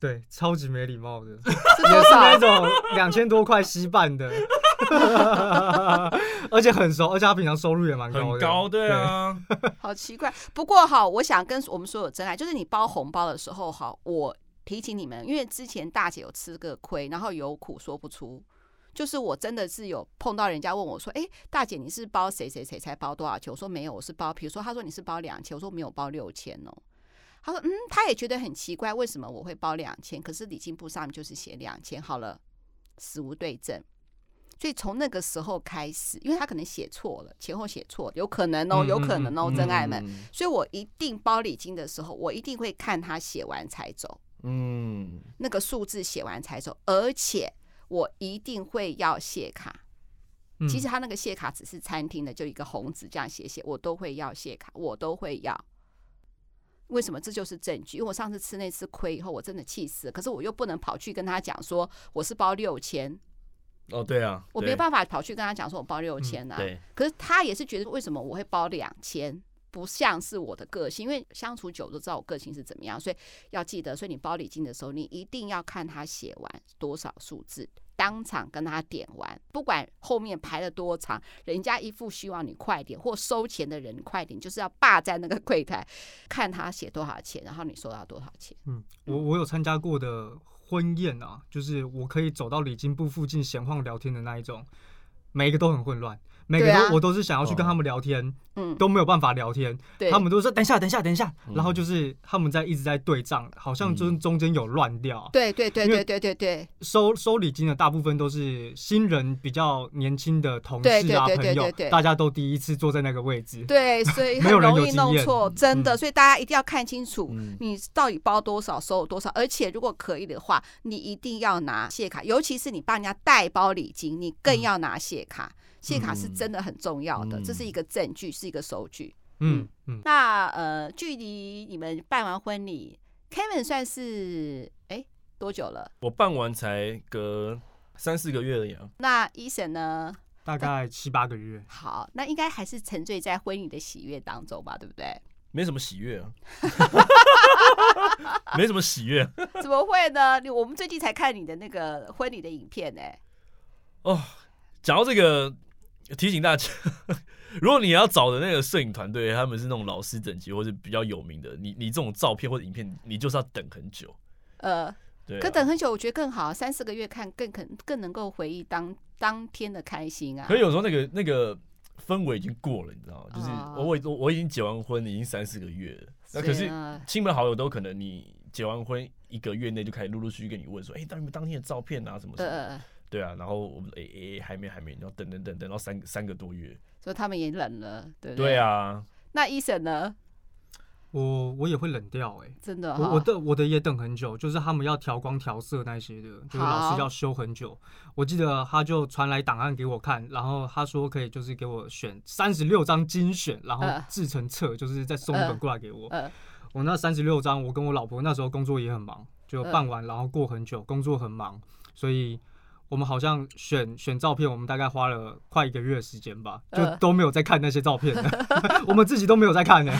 Speaker 4: 对，超级没礼貌的，是也是那种两千多块稀饭的。而且很熟，而且他平常收入也蛮高的，
Speaker 3: 很高，对啊，
Speaker 1: 对 好奇怪。不过哈，我想跟我们所有真爱，就是你包红包的时候哈，我提醒你们，因为之前大姐有吃个亏，然后有苦说不出，就是我真的是有碰到人家问我说，哎、欸，大姐你是包谁谁谁才包多少钱？我说没有，我是包，比如说他说你是包两千，我说没有包六千哦。他说嗯，他也觉得很奇怪，为什么我会包两千？可是礼金簿上面就是写两千，好了，死无对证。所以从那个时候开始，因为他可能写错了，前后写错，有可能哦，有可能哦，真爱们。所以我一定包礼金的时候，我一定会看他写完才走。嗯，那个数字写完才走，而且我一定会要谢卡。嗯、其实他那个谢卡只是餐厅的，就一个红纸这样写写，我都会要谢卡，我都会要。为什么？这就是证据。因为我上次吃那次亏以后，我真的气死了。可是我又不能跑去跟他讲说我是包六千。
Speaker 3: 哦，对啊，
Speaker 1: 我没办法跑去跟他讲说我包六千啊。
Speaker 3: 嗯、对。
Speaker 1: 可是他也是觉得为什么我会包两千？不像是我的个性，因为相处久都知道我个性是怎么样，所以要记得。所以你包礼金的时候，你一定要看他写完多少数字，当场跟他点完，不管后面排了多长，人家一副希望你快点，或收钱的人快点，就是要霸在那个柜台，看他写多少钱，然后你收到多少钱。
Speaker 4: 嗯，我我有参加过的婚宴啊，就是我可以走到礼金部附近闲晃聊天的那一种，每一个都很混乱。每个都、啊、我都是想要去跟他们聊天，嗯，都没有办法聊天。他们都说等一下，等一下，等一下。然后就是他们在一直在对账，好像就是中间有乱掉。
Speaker 1: 对对对对对对对。
Speaker 4: 收收礼金的大部分都是新人，比较年轻的同事啊朋友，大家都第一次坐在那个位置。
Speaker 1: 对，所以 很容易弄错，真的。所以大家一定要看清楚，你到底包多少，收多少。而且如果可以的话，你一定要拿谢卡，尤其是你帮人家代包礼金，你更要拿谢卡。谢卡是真的很重要的，嗯、这是一个证据，是一个收据。嗯嗯。那呃，距离你们办完婚礼，Kevin 算是哎、欸、多久了？
Speaker 3: 我办完才隔三四个月而已啊。
Speaker 1: 那 Eason 呢？
Speaker 4: 大概七八个月。
Speaker 1: 好，那应该还是沉醉在婚礼的喜悦当中吧，对不对？
Speaker 3: 没什么喜悦啊。没什么喜悦。
Speaker 1: 怎么会呢？你我们最近才看你的那个婚礼的影片呢、欸。
Speaker 3: 哦，讲到这个。提醒大家，如果你要找的那个摄影团队，他们是那种老师等级或者比较有名的，你你这种照片或者影片，你就是要等很久。呃，对、啊，
Speaker 1: 可等很久，我觉得更好，三四个月看更肯更能够回忆当当天的开心啊。
Speaker 3: 可是有时候那个那个氛围已经过了，你知道吗？就是我我我我已经结完婚，已经三四个月了。那可是亲朋好友都可能你结完婚一个月内就开始陆陆续续跟你问说，哎、欸，当你们当天的照片啊什么什么。呃对啊，然后我们诶诶还没还没，然后等等等等到三三个多月，
Speaker 1: 所以他们也冷了，对不对？
Speaker 3: 对啊。
Speaker 1: 那 Eason 呢？
Speaker 4: 我我也会冷掉哎、欸，
Speaker 1: 真的、哦。
Speaker 4: 我我的我的也等很久，就是他们要调光调色那些的，就是老师要修很久。我记得他就传来档案给我看，然后他说可以就是给我选三十六张精选，然后制成册，就是再送一本过来给我。我那三十六张，我跟我老婆那时候工作也很忙，就办完然后过很久，工作很忙，所以。我们好像选选照片，我们大概花了快一个月的时间吧，就都没有在看那些照片，我们自己都没有在看呢。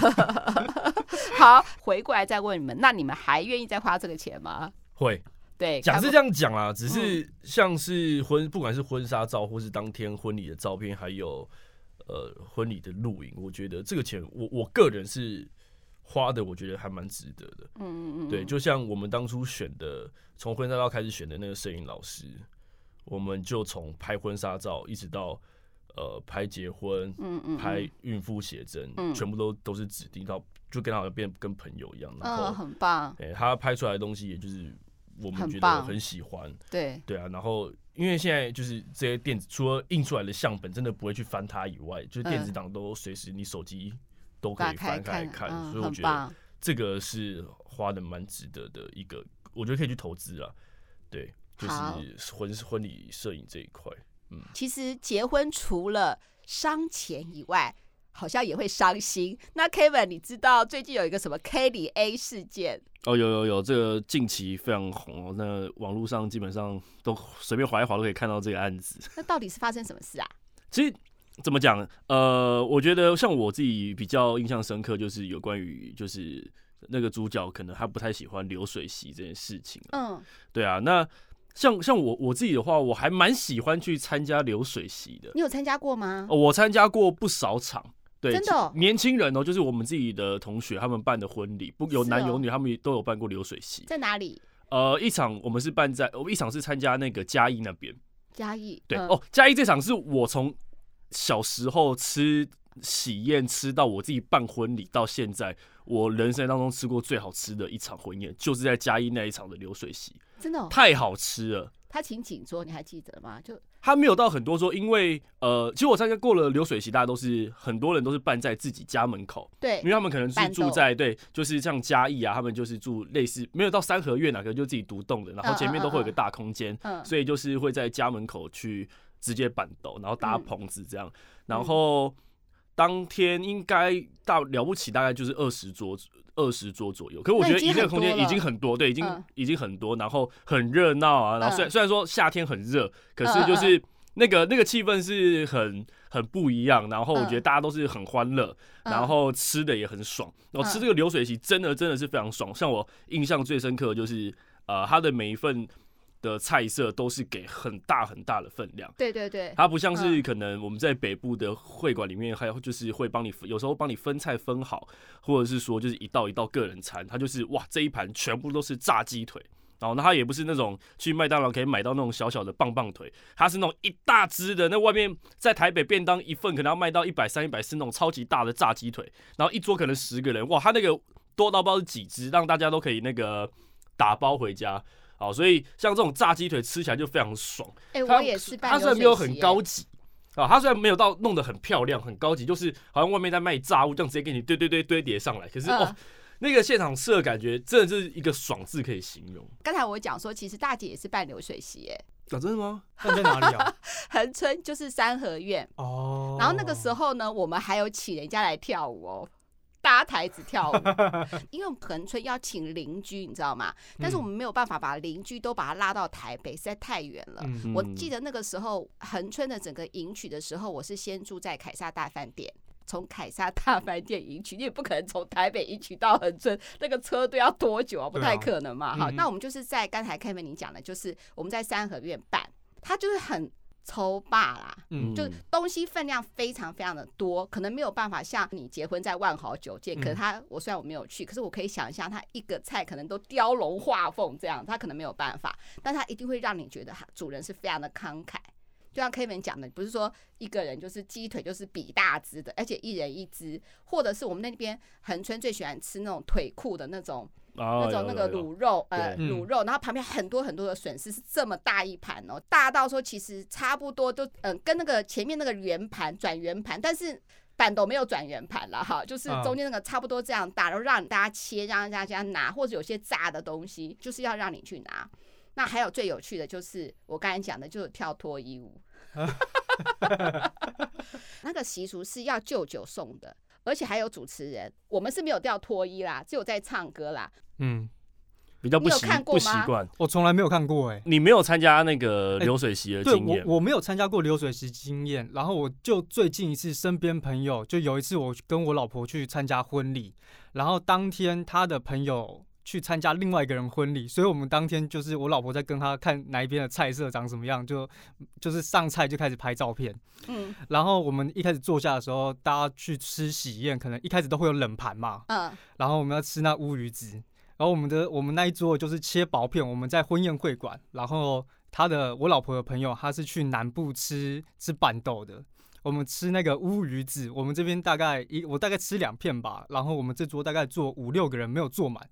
Speaker 1: 好，回过来再问你们，那你们还愿意再花这个钱吗？
Speaker 3: 会，
Speaker 1: 对，
Speaker 3: 讲是这样讲啦，只是像是婚，不管是婚纱照，或是当天婚礼的照片，还有呃婚礼的录影，我觉得这个钱，我我个人是花的，我觉得还蛮值得的。嗯嗯嗯，对，就像我们当初选的，从婚纱照开始选的那个摄影老师。我们就从拍婚纱照一直到呃拍结婚，嗯嗯，拍孕妇写真，嗯，全部都都是指定到，就跟他好像变跟朋友一样，然后、
Speaker 1: 哦、很棒。
Speaker 3: 哎，他拍出来的东西，也就是我们觉得很喜欢，
Speaker 1: 对
Speaker 3: 对啊。然后因为现在就是这些电子，除了印出来的相本真的不会去翻它以外，就是电子档都随时你手机都可以翻开来看，嗯、所以我觉得这个是花的蛮值得的一个，我觉得可以去投资啊，对。就是婚婚礼摄影这一块，嗯，
Speaker 1: 其实结婚除了伤钱以外，好像也会伤心。那 Kevin，你知道最近有一个什么 Kelly A 事件？
Speaker 3: 哦，有有有，这个近期非常红哦。那网络上基本上都随便划一划都可以看到这个案子。
Speaker 1: 那到底是发生什么事啊？
Speaker 3: 其实怎么讲？呃，我觉得像我自己比较印象深刻，就是有关于就是那个主角可能他不太喜欢流水席这件事情。嗯，对啊，那。像像我我自己的话，我还蛮喜欢去参加流水席的。
Speaker 1: 你有参加过吗？
Speaker 3: 哦，我参加过不少场，对，
Speaker 1: 真的哦？
Speaker 3: 年轻人哦，就是我们自己的同学他们办的婚礼，不有男有女，他们都有办过流水席。
Speaker 1: 在哪里？
Speaker 3: 呃，一场我们是办在，我们一场是参加那个嘉义那边。
Speaker 1: 嘉义，
Speaker 3: 对哦，嘉义这场是我从小时候吃喜宴吃到我自己办婚礼到现在，我人生当中吃过最好吃的一场婚宴，就是在嘉义那一场的流水席。
Speaker 1: 真的、哦、
Speaker 3: 太好吃了。
Speaker 1: 他请请桌，你还记得吗？就
Speaker 3: 他没有到很多桌，因为呃，其实我参加过了流水席，大家都是很多人都是办在自己家门口。
Speaker 1: 对，
Speaker 3: 因为他们可能是住在对，就是像嘉义啊，他们就是住类似没有到三合院啊，可能就自己独栋的，然后前面都会有个大空间，嗯，所以就是会在家门口去直接板斗，然后搭棚子这样，然后当天应该到了不起，大概就是二十桌，二十桌左右。可是我觉得一个空间已经很多，对，已经已经很多，然后很热闹啊。然后虽然虽然说夏天很热，可是就是那个那个气氛是很很不一样。然后我觉得大家都是很欢乐，然后吃的也很爽。然后吃这个流水席真的真的是非常爽。像我印象最深刻的就是呃，他的每一份。的菜色都是给很大很大的分量，
Speaker 1: 对对对，
Speaker 3: 它不像是可能我们在北部的会馆里面，还有就是会帮你有时候帮你分菜分好，或者是说就是一道一道个人餐，它就是哇这一盘全部都是炸鸡腿，然后那它也不是那种去麦当劳可以买到那种小小的棒棒腿，它是那种一大只的，那外面在台北便当一份可能要卖到一百三一百四那种超级大的炸鸡腿，然后一桌可能十个人，哇，它那个多到不知道是几只，让大家都可以那个打包回家。好，所以像这种炸鸡腿吃起来就非常爽。
Speaker 1: 哎、欸，我也是。
Speaker 3: 它虽然没有很高级啊，它虽然没有到弄得很漂亮、很高级，就是好像外面在卖炸物这样直接给你堆堆堆堆叠上来。可是、呃、哦，那个现场吃的感觉真的是一个爽字可以形容。
Speaker 1: 刚才我讲说，其实大姐也是办流水席，哎，
Speaker 3: 啊，真的吗？
Speaker 4: 办在哪里啊？
Speaker 1: 恒春就是三合院哦。然后那个时候呢，我们还有请人家来跳舞哦。搭台子跳舞，因为我们恒春要请邻居，你知道吗？但是我们没有办法把邻居都把他拉到台北，实在太远了。我记得那个时候恒春的整个迎娶的时候，我是先住在凯撒大饭店，从凯撒大饭店迎娶，你也不可能从台北迎娶到恒春，那个车队要多久啊？不太可能嘛。好，那我们就是在刚才 Kevin 你讲的，就是我们在三合院办，他就是很。抽霸啦，嗯，就是东西分量非常非常的多，可能没有办法像你结婚在万豪酒店，可是他我虽然我没有去，可是我可以想象他一个菜可能都雕龙画凤这样，他可能没有办法，但他一定会让你觉得主人是非常的慷慨，就像 Kevin 讲的，不是说一个人就是鸡腿就是比大只的，而且一人一只，或者是我们那边恒春最喜欢吃那种腿裤的那种。那种那个卤肉，呃，卤肉，然后旁边很多很多的笋丝，是这么大一盘哦，大到说其实差不多都，嗯，跟那个前面那个圆盘转圆盘，但是办桌没有转圆盘了哈，就是中间那个差不多这样大，然后让大家切，让大家拿，或者有些炸的东西，就是要让你去拿。那还有最有趣的就是我刚才讲的，就是跳脱衣舞，那个习俗是要舅舅送的。而且还有主持人，我们是没有掉脱衣啦，只有在唱歌啦。
Speaker 3: 嗯，比较不习不习惯，
Speaker 4: 我从来没有看过哎、欸。
Speaker 3: 你没有参加那个流水席的经验、欸？
Speaker 4: 我我没有参加过流水席经验。然后我就最近一次身边朋友，就有一次我跟我老婆去参加婚礼，然后当天他的朋友。去参加另外一个人婚礼，所以我们当天就是我老婆在跟他看哪一边的菜色长什么样，就就是上菜就开始拍照片。嗯，然后我们一开始坐下的时候，大家去吃喜宴，可能一开始都会有冷盘嘛。嗯，然后我们要吃那乌鱼子，然后我们的我们那一桌就是切薄片。我们在婚宴会馆，然后他的我老婆的朋友他是去南部吃吃板豆的，我们吃那个乌鱼子，我们这边大概一我大概吃两片吧，然后我们这桌大概坐五六个人，没有坐满。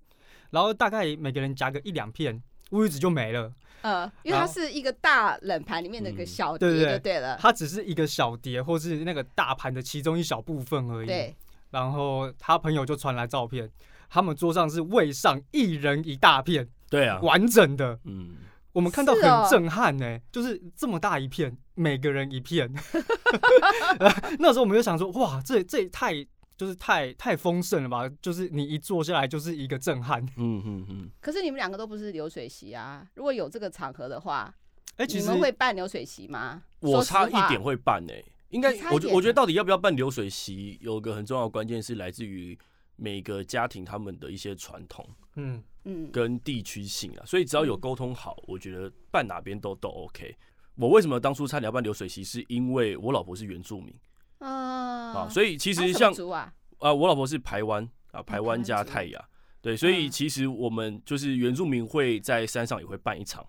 Speaker 4: 然后大概每个人夹个一两片乌鱼子就没了。
Speaker 1: 呃，因为它是一个大冷盘里面的一个小碟，就对了。
Speaker 4: 它只是一个小碟，或是那个大盘的其中一小部分而已。对。然后他朋友就传来照片，他们桌上是位上一人一大片。
Speaker 3: 对啊。
Speaker 4: 完整的。嗯。我们看到很震撼呢、欸，就是这么大一片，每个人一片。那时候我们就想说，哇，这这也太。就是太太丰盛了吧？就是你一坐下来就是一个震撼。嗯
Speaker 3: 嗯嗯。
Speaker 1: 可是你们两个都不是流水席啊，如果有这个场合的话，
Speaker 3: 哎、欸，其实
Speaker 1: 你们会办流水席吗？
Speaker 3: 我差一点会办诶、欸，应该我觉我觉得到底要不要办流水席，有个很重要的关键是来自于每个家庭他们的一些传统，嗯嗯，跟地区性啊。所以只要有沟通好，我觉得办哪边都都 OK。我为什么当初差点要办流水席，是因为我老婆是原住民。啊、uh, 所以其实像啊，啊，我老婆是排湾啊，排湾加泰雅，对，所以其实我们就是原住民会在山上也会办一场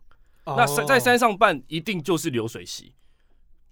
Speaker 3: ，uh, 那山在山上办一定就是流水席，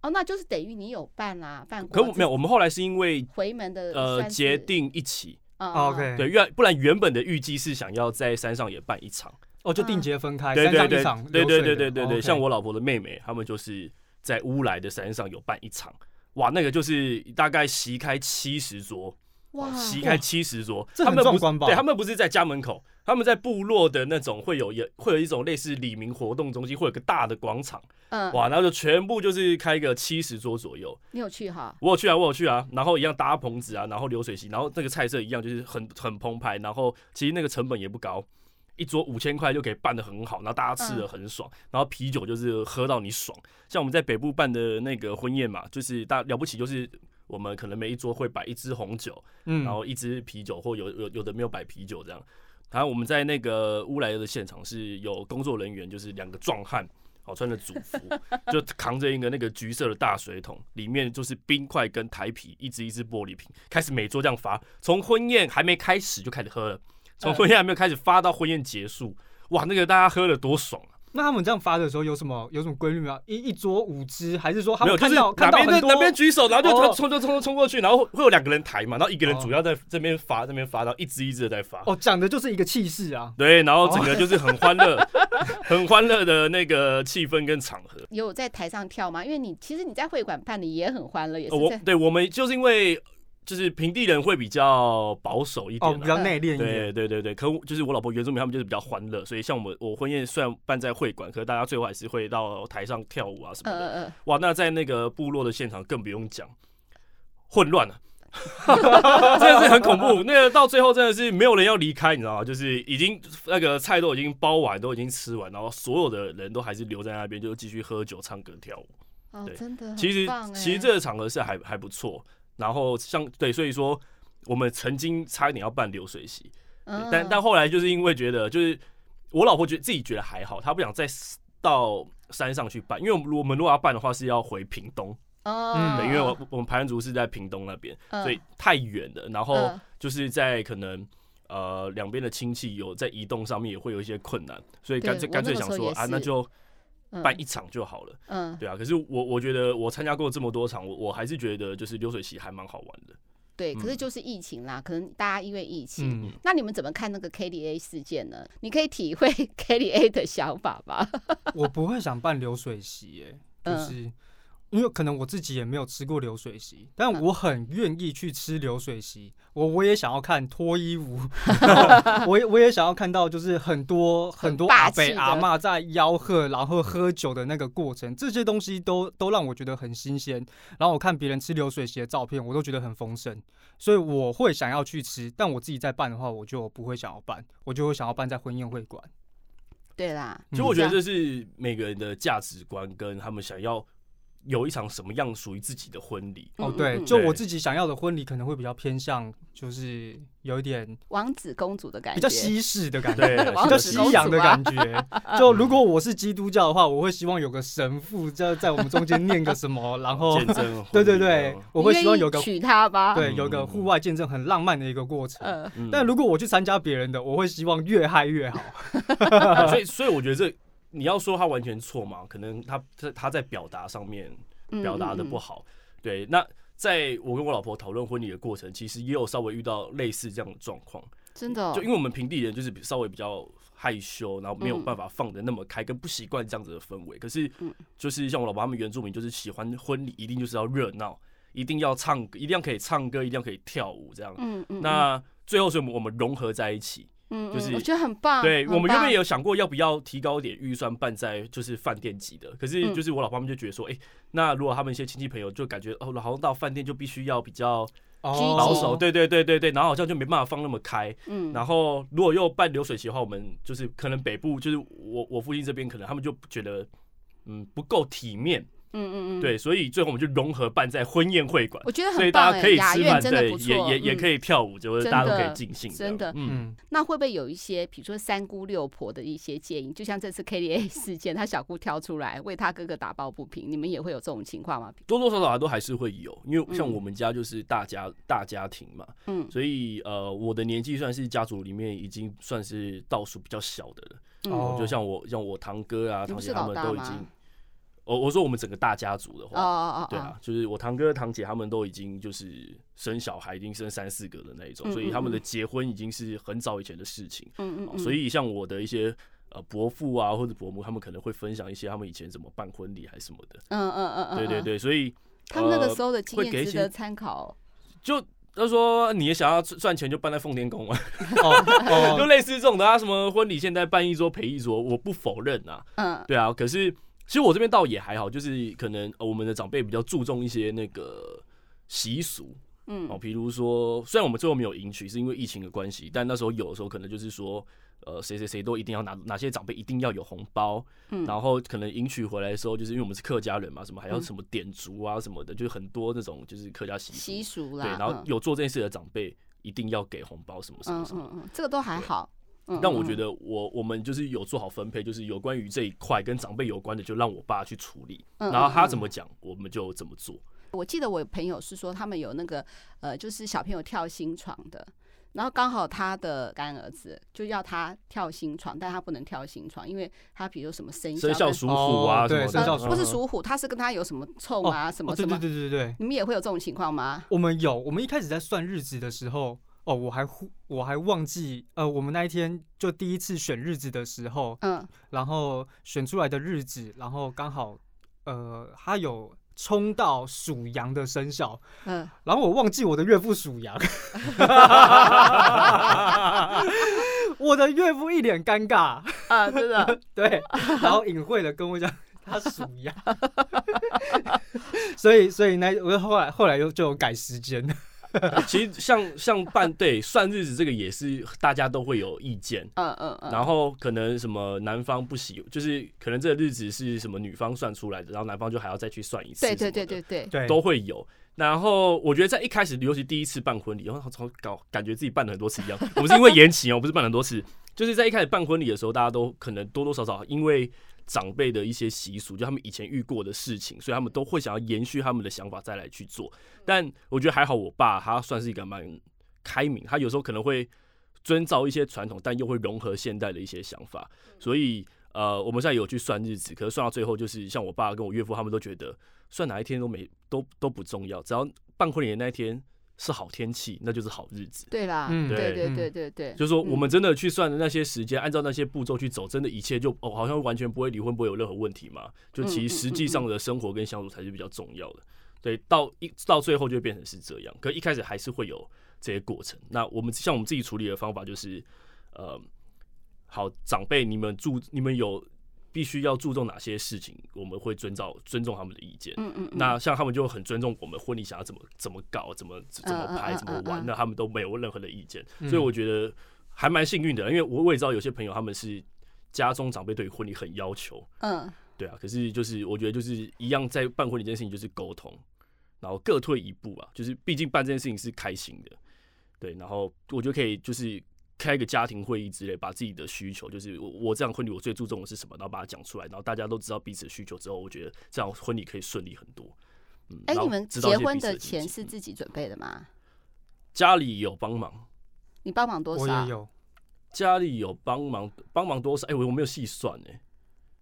Speaker 1: 哦，那就是等于你有办啦，办
Speaker 3: 过，可没有，我们后来是因为
Speaker 1: 回门的
Speaker 3: 呃决定一起
Speaker 4: OK，
Speaker 3: 对，原不然原本的预计是想要在山上也办一场，
Speaker 4: 哦，就定节分
Speaker 3: 开，对对对，对对对对对
Speaker 4: 对，
Speaker 3: 像我老婆的妹妹，他们就是在乌来的山上有办一场，哇，那个就是大概席开七十桌，
Speaker 1: 哇，
Speaker 3: 席开七十桌，
Speaker 4: 他们不
Speaker 3: 对，他们不是在家门口，他们在部落的那种会有也会有一种类似李明活动中心，会有个大的广场，嗯，哇，然后就全部就是开个七十桌左右。
Speaker 1: 你有去哈？
Speaker 3: 我有去啊，我有去啊，然后一样搭棚子啊，然后流水席，然后那个菜色一样，就是很很澎湃，然后其实那个成本也不高，一桌五千块就可以办得很好，然后大家吃的很爽，然后啤酒就是喝到你爽。像我们在北部办的那个婚宴嘛，就是大了不起就是。我们可能每一桌会摆一支红酒，嗯，然后一支啤酒，或有有有的没有摆啤酒这样。然后我们在那个乌来的现场是有工作人员，就是两个壮汉，哦穿着祖服，就扛着一个那个橘色的大水桶，里面就是冰块跟台啤，一支一支玻璃瓶，开始每桌这样发，从婚宴还没开始就开始喝了，从婚宴还没有开始发到婚宴结束，哇，那个大家喝了多爽啊！
Speaker 4: 那他们这样发的时候有什么有什么规律吗？一一桌五支，还是说他们
Speaker 3: 看到看到很多哪边举手，然后就冲冲冲冲过去，然后会有两个人抬嘛，然后一个人主要在这边发，这边发，然后一支一支的在发。
Speaker 4: 哦，讲的就是一个气势啊。
Speaker 3: 对，然后整个就是很欢乐，很欢乐的那个气氛跟场合。
Speaker 1: 有在台上跳吗？因为你其实你在会馆办的也很欢乐，也是。
Speaker 3: 我对我们就是因为。就是平地人会比较保守一点，
Speaker 4: 哦，比较内敛一点。
Speaker 3: 对对对对，可就是我老婆原住民他们就是比较欢乐，所以像我们我婚宴虽然办在会馆，可是大家最后还是会到台上跳舞啊什么的。嗯嗯。哇，那在那个部落的现场更不用讲，混乱了，真的是很恐怖。那个到最后真的是没有人要离开，你知道吗？就是已经那个菜都已经包完，都已经吃完，然后所有的人都还是留在那边，就继续喝酒、唱歌、跳舞。
Speaker 1: 哦，真的。
Speaker 3: 其实其实这个场合是还还不错。然后像对，所以说我们曾经差一点要办流水席，但但后来就是因为觉得，就是我老婆觉得自己觉得还好，她不想再到山上去办，因为我们我们如果要办的话是要回屏东，嗯，对，因为我我们排湾族是在屏东那边，所以太远了，然后就是在可能呃两边的亲戚有在移动上面也会有一些困难，所以干脆干脆想说啊，那就。办一场就好了，嗯，对啊。可是我我觉得我参加过这么多场，我我还是觉得就是流水席还蛮好玩的。
Speaker 1: 对，可是就是疫情啦，可能大家因为疫情，那你们怎么看那个 KDA 事件呢？你可以体会 KDA 的想法吧。
Speaker 4: 我不会想办流水席，哎，就是。因为可能我自己也没有吃过流水席，但我很愿意去吃流水席。我我也想要看脱衣舞，我也我也想要看到就是很多很多阿伯阿妈在吆喝，然后喝酒的那个过程，这些东西都都让我觉得很新鲜。然后我看别人吃流水席的照片，我都觉得很丰盛，所以我会想要去吃。但我自己在办的话，我就不会想要办，我就会想要办在婚宴会馆。
Speaker 1: 对啦，
Speaker 3: 其实我觉得这是每个人的价值观跟他们想要。有一场什么样属于自己的婚礼？
Speaker 4: 哦，对，就我自己想要的婚礼，可能会比较偏向，就是有一点
Speaker 1: 王子公主的感觉，
Speaker 4: 比较西式的感觉，比较西洋的感觉。就 如果我是基督教的话，我会希望有个神父在在我们中间念个什么，然后
Speaker 3: 见证。
Speaker 4: 对对对，我会希望有个
Speaker 1: 娶她吧，
Speaker 4: 对，有个户外见证，很浪漫的一个过程。但如果我去参加别人的，我会希望越嗨越好。
Speaker 3: 所以，所以我觉得这。你要说他完全错吗？可能他他他在表达上面表达的不好。嗯嗯嗯，对，那在我跟我老婆讨论婚礼的过程，其实也有稍微遇到类似这样的状况。
Speaker 1: 真的，
Speaker 3: 就因为我们平地人就是稍微比较害羞，然后没有办法放的那么开，跟不习惯这样子的氛围。可是，就是像我老婆他们原住民，就是喜欢婚礼一定就是要热闹，一定要唱歌，一定要可以唱歌，一定要可以跳舞这样。嗯嗯。那最后是我们我们融合在一起。
Speaker 1: 嗯，就是我觉得很棒。
Speaker 3: 对，我们原本也有想过要不要提高一点预算办在就是饭店级的，可是就是我老爸他们就觉得说，哎，那如果他们一些亲戚朋友就感觉哦，好像到饭店就必须要比较保守，对对对对对，然后好像就没办法放那么开。嗯，然后如果又办流水席的话，我们就是可能北部就是我我父亲这边可能他们就觉得嗯不够体面。嗯嗯嗯，对，所以最后我们就融合办在婚宴会馆，
Speaker 1: 我觉得很棒，
Speaker 3: 所以大家可以吃
Speaker 1: 饭，
Speaker 3: 对，也也也可以跳舞，就是大家都可以尽兴。
Speaker 1: 真的，嗯，那会不会有一些，比如说三姑六婆的一些建议？就像这次 KDA 事件，他小姑跳出来为他哥哥打抱不平，你们也会有这种情况吗？
Speaker 3: 多多少少都还是会有，因为像我们家就是大家大家庭嘛，嗯，所以呃，我的年纪算是家族里面已经算是倒数比较小的了。哦，就像我像我堂哥啊、堂姐他们都已经。我我说我们整个大家族的话，oh, oh, oh, oh. 对啊，就是我堂哥堂姐他们都已经就是生小孩，已经生三四个的那一种，嗯嗯嗯，所以他们的结婚已经是很早以前的事情。嗯嗯，嗯，所以像我的一些呃伯父啊或者伯母，他们可能会分享一些他们以前怎么办婚礼还是什么的。嗯嗯嗯嗯，对对对，所以
Speaker 1: 他们那个时候的经验值得参考。
Speaker 3: 就他说你也想要赚钱就办在奉天宫啊，就类似这种的啊，什么婚礼现在办一桌赔一桌，我不否认啊，嗯，对啊，可是其实我这边倒也还好，就是可能我们的长辈比较注重一些那个习俗。嗯，哦，比如说，虽然我们最后没有迎娶，是因为疫情的关系，但那时候有的时候可能就是说，呃，谁谁谁都一定要拿，哪些长辈一定要有红包，嗯，然后可能迎娶回来的时候，就是因为我们是客家人嘛，什么还要什么点烛啊什么的，就是很多那种就是客家习俗。
Speaker 1: 习俗啦，
Speaker 3: 对，然后有做这件事的长辈一定要给红包什么什么什么，
Speaker 1: 嗯嗯，这个都还好。
Speaker 3: 但我觉得我我们就是有做好分配，就是有关于这一块跟长辈有关的，就让我爸去处理，然后他怎么讲，我们就怎么做。
Speaker 1: 我记得我朋友是说，他们有那个呃，就是小朋友跳新床的，然后刚好他的干儿子就要他跳新床，但他不能跳新床，因为他比如什么生
Speaker 3: 生肖属虎啊，
Speaker 4: 对，生肖属虎，
Speaker 1: 不是属虎，他是跟他有什么冲啊，什么什么，
Speaker 4: 对对对对对，
Speaker 1: 你们也会有这种情况吗？
Speaker 4: 我们有，我们一开始在算日子的时候，哦，我还我还忘记，呃，我们那一天就第一次选日子的时候，嗯，然后选出来的日子，然后刚好，呃，他有。冲到属羊的生肖，嗯，然后我忘记我的岳父属羊，我的岳父一脸尴尬
Speaker 1: 啊，真的，
Speaker 4: 对，然后隐晦的跟我讲他属羊，所以所以那我后来后来又就有改时间。
Speaker 3: 其实像像办对算日子这个也是大家都会有意见，嗯嗯嗯，然后可能什么男方不喜，就是可能这个日子是什么女方算出来的，然后男方就还要再去算一次，
Speaker 1: 对对对对对。
Speaker 4: 对，
Speaker 3: 都会有。然后我觉得在一开始，尤其第一次办婚礼，然后从搞感觉自己办了很多次一样，我不是因为延期哦，我不是办了很多次，就是在一开始办婚礼的时候，大家都可能多多少少因为。长辈的一些习俗，就他们以前遇过的事情，所以他们都会想要延续他们的想法再来去做。但我觉得还好，我爸他算是一个蛮开明，他有时候可能会遵照一些传统，但又会融合现代的一些想法。所以呃，我们现在有去算日子，可是算到最后，就是像我爸跟我岳父他们都觉得算哪一天都没都都不重要，只要办婚礼的那一天。是好天气，那就是好日子。
Speaker 1: 对啦，嗯，对对对对对，
Speaker 3: 就是说我们真的去算的那些时间，按照那些步骤去走，真的一切就哦，好像完全不会离婚，不会有任何问题嘛。就其实实际上的生活跟相处才是比较重要的。对，到一到最后就变成是这样，可一开始还是会有这些过程。那我们像我们自己处理的方法就是，呃，好长辈，你们住，你们有。必须要注重哪些事情，我们会遵照尊重他们的意见。嗯嗯，那像他们就很尊重我们婚礼想要怎么怎么搞，怎么怎么拍，怎么玩，那他们都没有任何的意见。所以我觉得还蛮幸运的，因为我我也知道有些朋友他们是家中长辈对婚礼很要求。嗯，对啊。可是就是我觉得就是一样，在办婚礼这件事情就是沟通，然后各退一步吧，就是毕竟办这件事情是开心的。对，然后我觉得可以就是。开一个家庭会议之类，把自己的需求，就是我我这样婚礼我最注重的是什么，然后把它讲出来，然后大家都知道彼此的需求之后，我觉得这样婚礼可以顺利很多。
Speaker 1: 嗯，哎、欸，你们结婚的钱是自己准备的吗？
Speaker 3: 家里有帮忙。
Speaker 1: 你帮忙多少？
Speaker 4: 我也有。
Speaker 3: 家里有帮忙，帮忙多少？哎、欸，我我没有细算哎。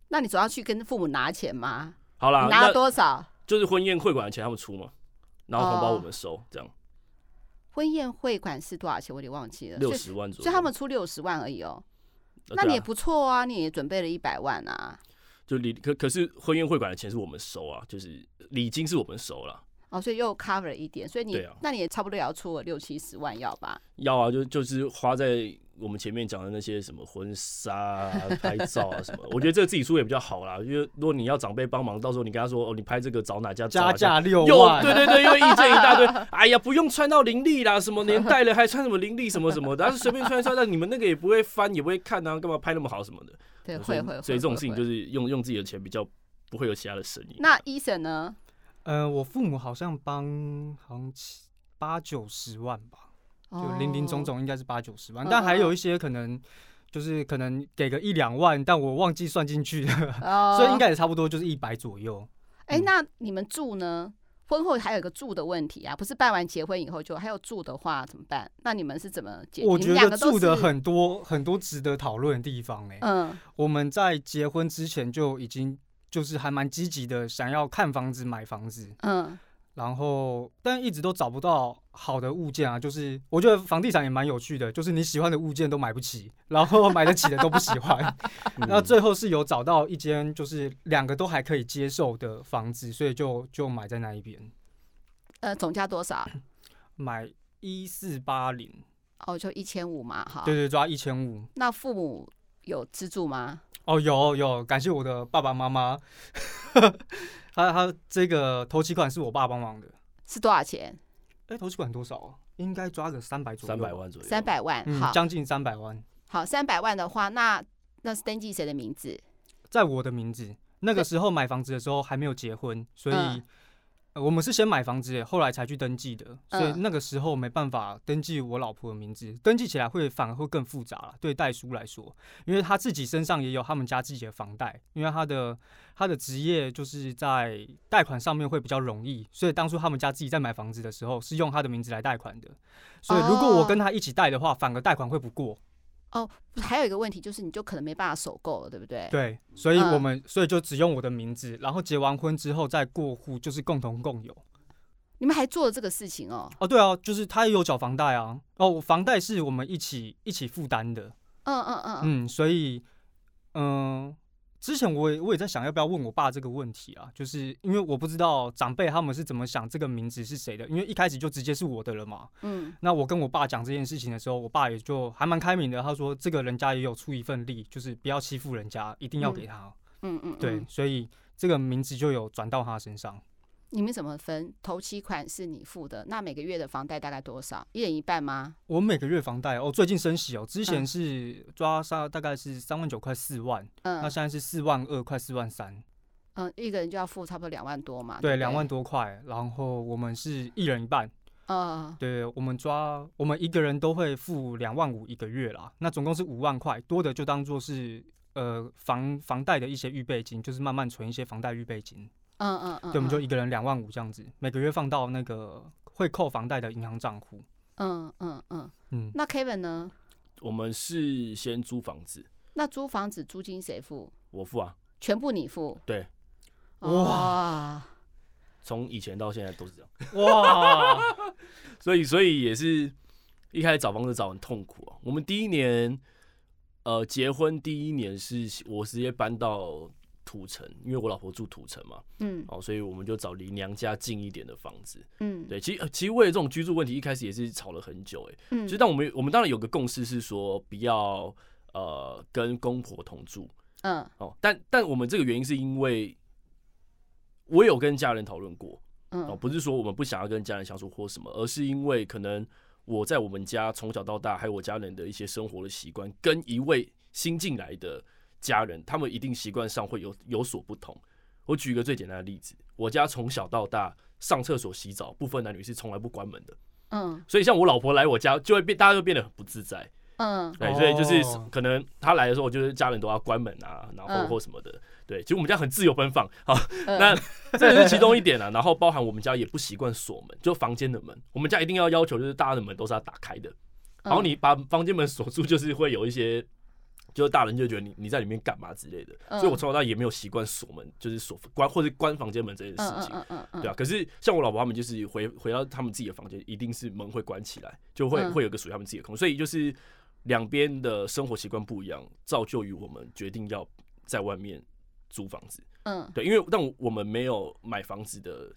Speaker 1: 那你总要去跟父母拿钱吗？
Speaker 3: 好啦，
Speaker 1: 拿了多少？
Speaker 3: 就是婚宴会馆的钱他们出嘛，然后红包我们收，哦、这样。
Speaker 1: 婚宴会馆是多少钱？我有点忘记了，
Speaker 3: 六十万左右，
Speaker 1: 所以他们出六十万而已哦。那你也不错啊，你也准备了一百万啊。
Speaker 3: 就礼可可是婚宴会馆的钱是我们收啊，就是礼金是我们收了。
Speaker 1: 哦，所以又 cover 了一点，所以你，啊、那你也差不多也要出了六七十万要吧？
Speaker 3: 要啊，就就是花在。我们前面讲的那些什么婚纱啊、拍照啊什么，我觉得这个自己出也比较好啦。因为如果你要长辈帮忙，到时候你跟他说哦，你拍这个找哪家？
Speaker 4: 加价六万，
Speaker 3: 对对对，因为意见一大堆。哎呀，不用穿到凌厉啦，什么年代了还穿什么凌厉什么什么的，但是随便穿一穿，那你们那个也不会翻，也不会看啊，干嘛拍那么好什么的？
Speaker 1: 对，会会。
Speaker 3: 所以这种事情就是用用自己的钱比较不会有其他的声音。
Speaker 1: 那 Eason 呢？
Speaker 4: 呃，我父母好像帮好像七八九十万吧。就零零总总应该是八九十万，但还有一些可能就是可能给个一两万，但我忘记算进去了，所以应该也差不多就是一百左右。
Speaker 1: 哎，那你们住呢？婚后还有一个住的问题啊，不是办完结婚以后就还有住的话怎么办？那你们是怎么？
Speaker 4: 我觉得住的很多很多值得讨论的地方哎。嗯，我们在结婚之前就已经就是还蛮积极的，想要看房子买房子。嗯。然后，但一直都找不到好的物件啊。就是我觉得房地产也蛮有趣的，就是你喜欢的物件都买不起，然后 买得起的都不喜欢。那最后是有找到一间，就是两个都还可以接受的房子，所以就就买在那一边。
Speaker 1: 呃，总价多少？
Speaker 4: 买一四八零，
Speaker 1: 哦，就一千五嘛，哈。
Speaker 4: 对对，抓一千五。
Speaker 1: 那父母有资助吗？
Speaker 4: 哦，有有，感谢我的爸爸妈妈。他他这个头期款是我爸帮忙的。
Speaker 1: 是多少钱？
Speaker 4: 哎，头期款多少啊？应该抓个三百左右。
Speaker 3: 三百万左右。
Speaker 1: 三百万，好，
Speaker 4: 将近三百万。
Speaker 1: 好，三百万的话，那那是登记谁的名字？
Speaker 4: 在我的名字。那个时候买房子的时候还没有结婚，所以、嗯呃、我们是先买房子，后来才去登记的。所以那个时候没办法登记我老婆的名字，登记起来会反而会更复杂了，对代书来说，因为他自己身上也有他们家自己的房贷，因为他的他的职业就是在贷款上面会比较容易，所以当初他们家自己在买房子的时候是用他的名字来贷款的。所以如果我跟他一起贷的话，反而贷款会不过。
Speaker 1: 哦，还有一个问题就是，你就可能没办法首购了，对不对？
Speaker 4: 对，所以我们、嗯、所以就只用我的名字，然后结完婚之后再过户，就是共同共有。
Speaker 1: 你们还做了这个事情哦？
Speaker 4: 哦，对啊，就是他也有缴房贷啊。哦，房贷是我们一起一起负担的。
Speaker 1: 嗯嗯嗯
Speaker 4: 嗯，所以嗯。之前我也我也在想要不要问我爸这个问题啊，就是因为我不知道长辈他们是怎么想这个名字是谁的，因为一开始就直接是我的了嘛。嗯，那我跟我爸讲这件事情的时候，我爸也就还蛮开明的，他说这个人家也有出一份力，就是不要欺负人家，一定要给他。嗯嗯，对，所以这个名字就有转到他身上。
Speaker 1: 你们怎么分？头期款是你付的，那每个月的房贷大概多少？一人一半吗？
Speaker 4: 我每个月房贷哦，最近升息哦，之前是抓杀大概是三万九，块四万，嗯，那现在是四万二，快四万三，
Speaker 1: 嗯，一个人就要付差不多两万多嘛，
Speaker 4: 对，两万多块，然后我们是一人一半，
Speaker 1: 嗯，
Speaker 4: 对，我们抓我们一个人都会付两万五一个月啦，那总共是五万块，多的就当做是呃房房贷的一些预备金，就是慢慢存一些房贷预备金。
Speaker 1: 嗯嗯嗯，
Speaker 4: 对，我们就一个人两万五这样子，每个月放到那个会扣房贷的银行账户。
Speaker 1: 嗯嗯嗯嗯。那 Kevin 呢？
Speaker 3: 我们是先租房子。
Speaker 1: 那租房子租金谁付？
Speaker 3: 我付啊。
Speaker 1: 全部你付？
Speaker 3: 对。
Speaker 1: 哇。
Speaker 3: 从以前到现在都是这样。
Speaker 4: 哇。
Speaker 3: 所以所以也是一开始找房子找很痛苦啊。我们第一年，呃，结婚第一年是我直接搬到。土城，因为我老婆住土城嘛，嗯，哦，所以我们就找离娘家近一点的房子，嗯，对，其实其实为了这种居住问题，一开始也是吵了很久，哎，嗯，其实但我们我们当然有个共识是说不要呃跟公婆同住，嗯，哦，但但我们这个原因是因为我有跟家人讨论过，嗯，哦，不是说我们不想要跟家人相处或什么，而是因为可能我在我们家从小到大，还有我家人的一些生活的习惯，跟一位新进来的。家人他们一定习惯上会有有所不同。我举一个最简单的例子，我家从小到大上厕所洗澡不分男女是从来不关门的。嗯，所以像我老婆来我家就会变，大家就变得很不自在。嗯，对，所以就是可能她来的时候，我就是家人都要关门啊，然后或什么的。对，其实我们家很自由奔放。好，那这是其中一点啊。然后包含我们家也不习惯锁门，就房间的门，我们家一定要要求就是大家的门都是要打开的。然后你把房间门锁住，就是会有一些。就是大人就觉得你你在里面干嘛之类的，所以我从小到大也没有习惯锁门，就是锁关或者关房间门这件事情，对啊。可是像我老婆他们就是回回到他们自己的房间，一定是门会关起来，就会会有个属于他们自己的空。所以就是两边的生活习惯不一样，造就于我们决定要在外面租房子。嗯，对，因为但我们没有买房子的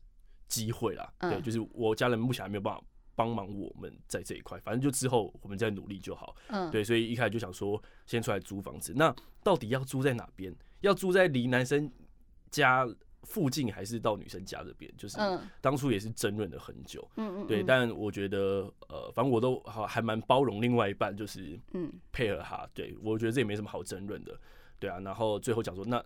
Speaker 3: 机会啦。对，就是我家人目前还没有办法。帮忙我们在这一块，反正就之后我们再努力就好。嗯，对，所以一开始就想说先出来租房子。那到底要租在哪边？要租在离男生家附近，还是到女生家这边？就是当初也是争论了很久。嗯嗯，对，但我觉得呃，反正我都好还蛮包容另外一半，就是嗯配合他。对，我觉得这也没什么好争论的。对啊，然后最后讲说那。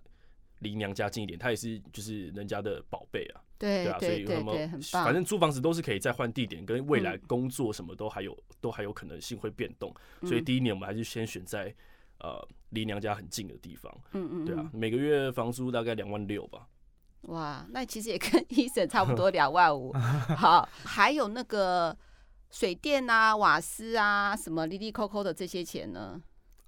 Speaker 3: 离娘家近一点，他也是就是人家的宝贝啊，
Speaker 1: 对，
Speaker 3: 对啊，所以他们反正租房子都是可以再换地点，跟未来工作什么都还有、嗯、都还有可能性会变动，所以第一年我们还是先选在呃离娘家很近的地方，嗯嗯，对啊，每个月房租大概两万六吧。
Speaker 1: 哇，那其实也跟医生 差不多两万五。好，还有那个水电啊、瓦斯啊什么哩哩抠抠的这些钱呢？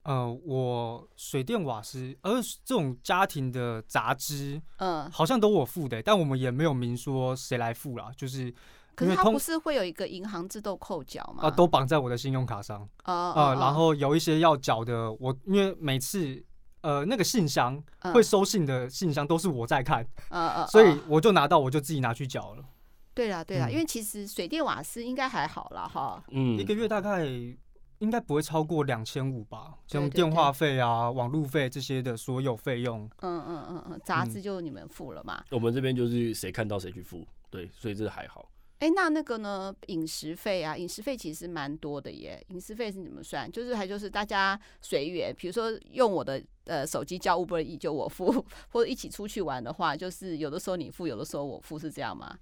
Speaker 4: 呃，我水电瓦斯，而这种家庭的杂支，嗯，好像都我付的，但我们也没有明说谁来付啦，就是，
Speaker 1: 可是它不是会有一个银行自动扣缴吗？
Speaker 4: 啊，都绑在我的信用卡上，啊、呃呃，然后有一些要缴的，我因为每次呃那个信箱会收信的信箱都是我在看，嗯嗯，所以我就拿到我就自己拿去缴了。
Speaker 1: 对啦，对啦，因为其实水电瓦斯应该还好啦。哈。
Speaker 4: 嗯，一个月大概应该不会超过两千五吧，像电话费啊、网路费这些的所有费用。
Speaker 1: 嗯嗯嗯嗯，杂志就你们付了嘛？
Speaker 3: 我们这边就是谁看到谁去付，对，所以这还好。
Speaker 1: 哎，那那个呢？饮食费啊，饮食费其实蛮多的耶。饮食费是怎么算？就是还就是大家随缘，比如说用我的呃手机叫 Uber 就我付，或者一起出去玩的话，就是有的时候你付，有的时候我付，是这样吗？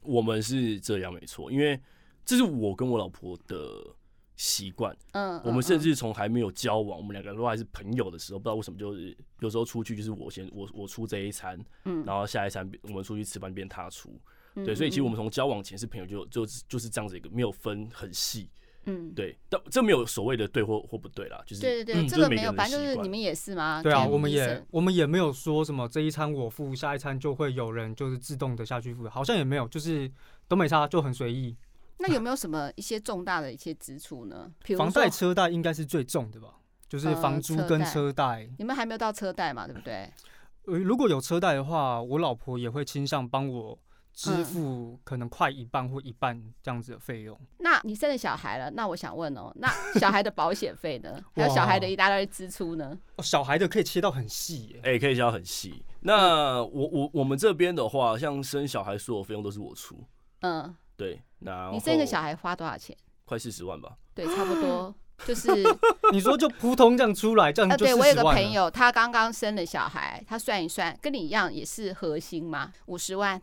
Speaker 3: 我们是这样没错，因为这是我跟我老婆的习惯。嗯，我们甚至从还没有交往，我们两个都还是朋友的时候，不知道为什么就是有时候出去就是我先我我出这一餐，嗯，然后下一餐我们出去吃饭变他出。对，所以其实我们从交往前是朋友就，就就就是这样子一个没有分很细，嗯，对，但这没有所谓的对或或不对啦，就是
Speaker 1: 对对对，这个没有，反正就是你们也是吗？
Speaker 4: 对啊，我们也我们也没有说什么这一餐我付，下一餐就会有人就是自动的下去付，好像也没有，就是都没差，就很随意。
Speaker 1: 那有没有什么一些重大的一些支出呢？比如
Speaker 4: 房贷、车贷应该是最重的吧？就是房租跟车贷。
Speaker 1: 你们还没有到车贷嘛？对不对？
Speaker 4: 呃，如果有车贷的话，我老婆也会倾向帮我。支付可能快一半或一半这样子的费用。
Speaker 1: 嗯。那你生了小孩了，那我想问哦，那小孩的保险费呢？还有小孩的一大堆支出呢？
Speaker 4: 哦，小孩的可以切到很细耶。
Speaker 3: 哎、欸，可以切到很细。那我我我们这边的话，像生小孩所有费用都是我出。嗯，对。那
Speaker 1: 你生一个小孩花多少钱？
Speaker 3: 快四十万吧。
Speaker 1: 对，差不多。就是
Speaker 4: 你说就扑通这样出来，这样就四十万。
Speaker 1: 对，我有个朋友，他刚刚生了小孩，他算一算，跟你一样也是核心嘛，五十万。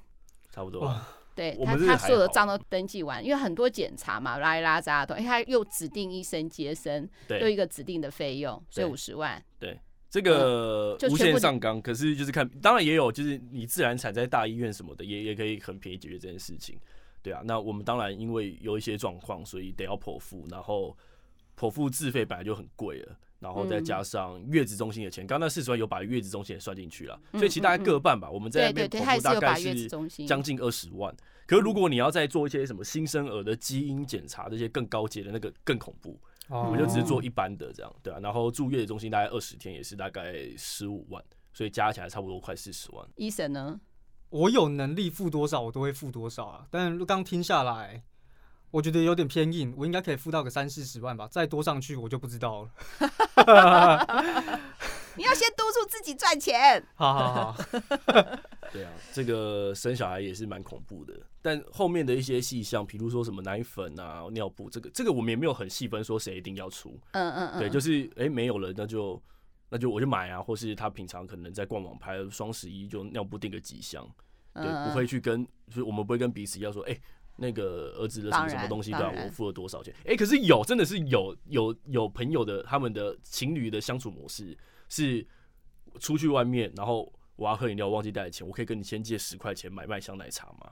Speaker 3: 差不多。
Speaker 1: 对他，他所有的账都登记完，因为很多检查嘛，拉一拉杂的，哎，他又指定医生接生，又一个指定的费用，所以五十万。
Speaker 3: 对，这个无限上纲，可是就是看，当然也有，就是你自然产在大医院什么的，也也可以很便宜解决这件事情。对啊，那我们当然因为有一些状况，所以得要剖腹，然后剖腹自费本来就很贵了。然后再加上月子中心的钱，刚刚那四十万有把月子中心也算进去了，所以其实大概各半吧。我们在那边剖腹大概是将近二十万。可是如果你要再做一些什么新生儿的基因检查，这些更高阶的那个更恐怖，哦、我们就只是做一般的这样，对啊。然后住月子中心大概二十天也是大概十五万，所以加起来差不多快四十万。
Speaker 1: 医生呢？
Speaker 4: 我有能力付多少我都会付多少啊，但刚听下来。我觉得有点偏硬，我应该可以付到个三四十万吧，再多上去我就不知道了。
Speaker 1: 你要先督促自己赚钱。
Speaker 4: 好好好。
Speaker 3: 对啊，这个生小孩也是蛮恐怖的，但后面的一些细项，比如说什么奶粉啊、尿布，这个这个我们也没有很细分说谁一定要出。嗯嗯嗯。对，就是哎、欸、没有了，那就那就我就买啊，或是他平常可能在逛网拍双十一就尿布订个几箱，对，不会去跟，就是我们不会跟彼此要说哎。欸那个儿子的什么什么东西，对啊，我付了多少钱？哎、欸，可是有，真的是有有有朋友的，他们的情侣的相处模式是出去外面，然后我要喝饮料，忘记带钱，我可以跟你先借十块钱买麦香奶茶吗？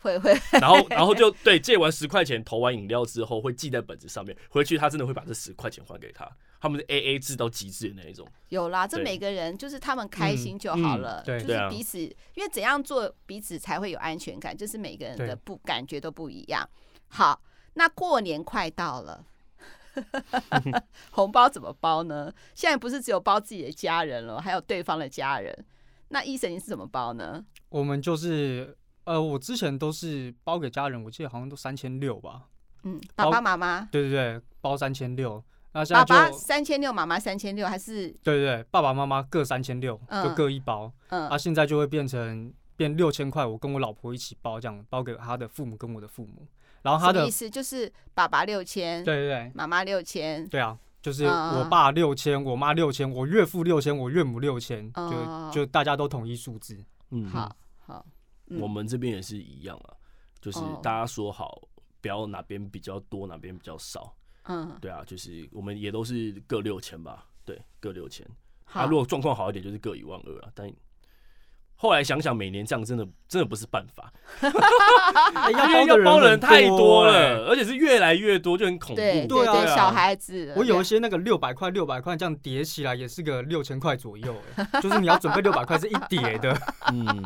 Speaker 1: 会会，
Speaker 3: 然后然后就对，借完十块钱投完饮料之后，会记在本子上面，回去他真的会把这十块钱还给他。他们是 A A 制到极致的那一种。
Speaker 1: 有啦，这每个人就是他们开心就好了，嗯嗯、就是彼此，因为怎样做彼此才会有安全感，就是每个人的不感觉都不一样。好，那过年快到了，红包怎么包呢？现在不是只有包自己的家人了，还有对方的家人。那医生你是怎么包呢？
Speaker 4: 我们就是。呃，我之前都是包给家人，我记得好像都三千六吧。
Speaker 1: 嗯，爸爸妈妈。
Speaker 4: 对对对，包三千六。那现在就
Speaker 1: 爸爸三千六，妈妈三千六，还是？
Speaker 4: 对对对，爸爸妈妈各三千六，就各一包。嗯。啊，现在就会变成变六千块，我跟我老婆一起包，这样包给他的父母跟我的父母。然后他的
Speaker 1: 意思就是爸爸六千，
Speaker 4: 对对对，
Speaker 1: 妈妈六千。
Speaker 4: 对啊，就是我爸六千，我妈六千，我岳父六千，我岳母六千，就就大家都统一数字。
Speaker 1: 嗯，好好。
Speaker 3: 我们这边也是一样啊，就是大家说好，不要哪边比较多，哪边比较少。嗯，对啊，就是我们也都是各六千吧，对，各六千。啊，如果状况好一点，就是各一万二啊，但。后来想想，每年这样真的真的不是办法，因为要包的人太多了，而且是越来越多，就很恐怖。
Speaker 1: 对对对，小孩子，
Speaker 4: 我有一些那个六百块、六百块这样叠起来也是个六千块左右，就是你要准备六百块是一叠的，嗯，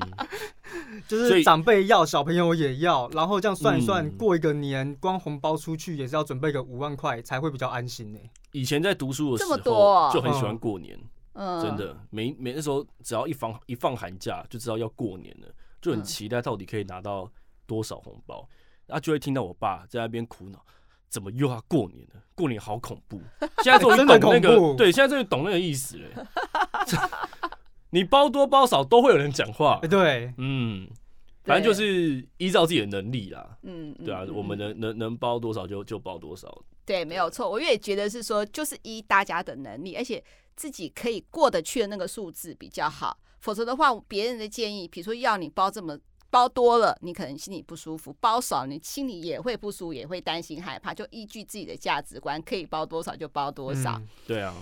Speaker 4: 就是长辈要，小朋友也要，然后这样算一算，过一个年光红包出去也是要准备个五万块才会比较安心呢。
Speaker 3: 以前在读书的时候就很喜欢过年。嗯，真的，每每那时候只要一放一放寒假，就知道要过年了，就很期待到底可以拿到多少红包，然后就会听到我爸在那边苦恼，怎么又要过年了？过年好恐怖！现在终于 懂那个，对，现在终于懂那个意思了。你包多包少都会有人讲话，
Speaker 4: 对，
Speaker 3: 嗯，反正就是依照自己的能力啦，
Speaker 1: 嗯，
Speaker 3: 对啊，我们能能能包多少就就包多少，
Speaker 1: 对，没有错。我也觉得是说，就是依大家的能力，而且自己可以过得去的那个数字比较好。否则的话，别人的建议，比如说要你包这么包多了，你可能心里不舒服；包少，你心里也会不舒服，也会担心害怕。就依据自己的价值观，可以包多少就包多少。
Speaker 3: 嗯、对啊。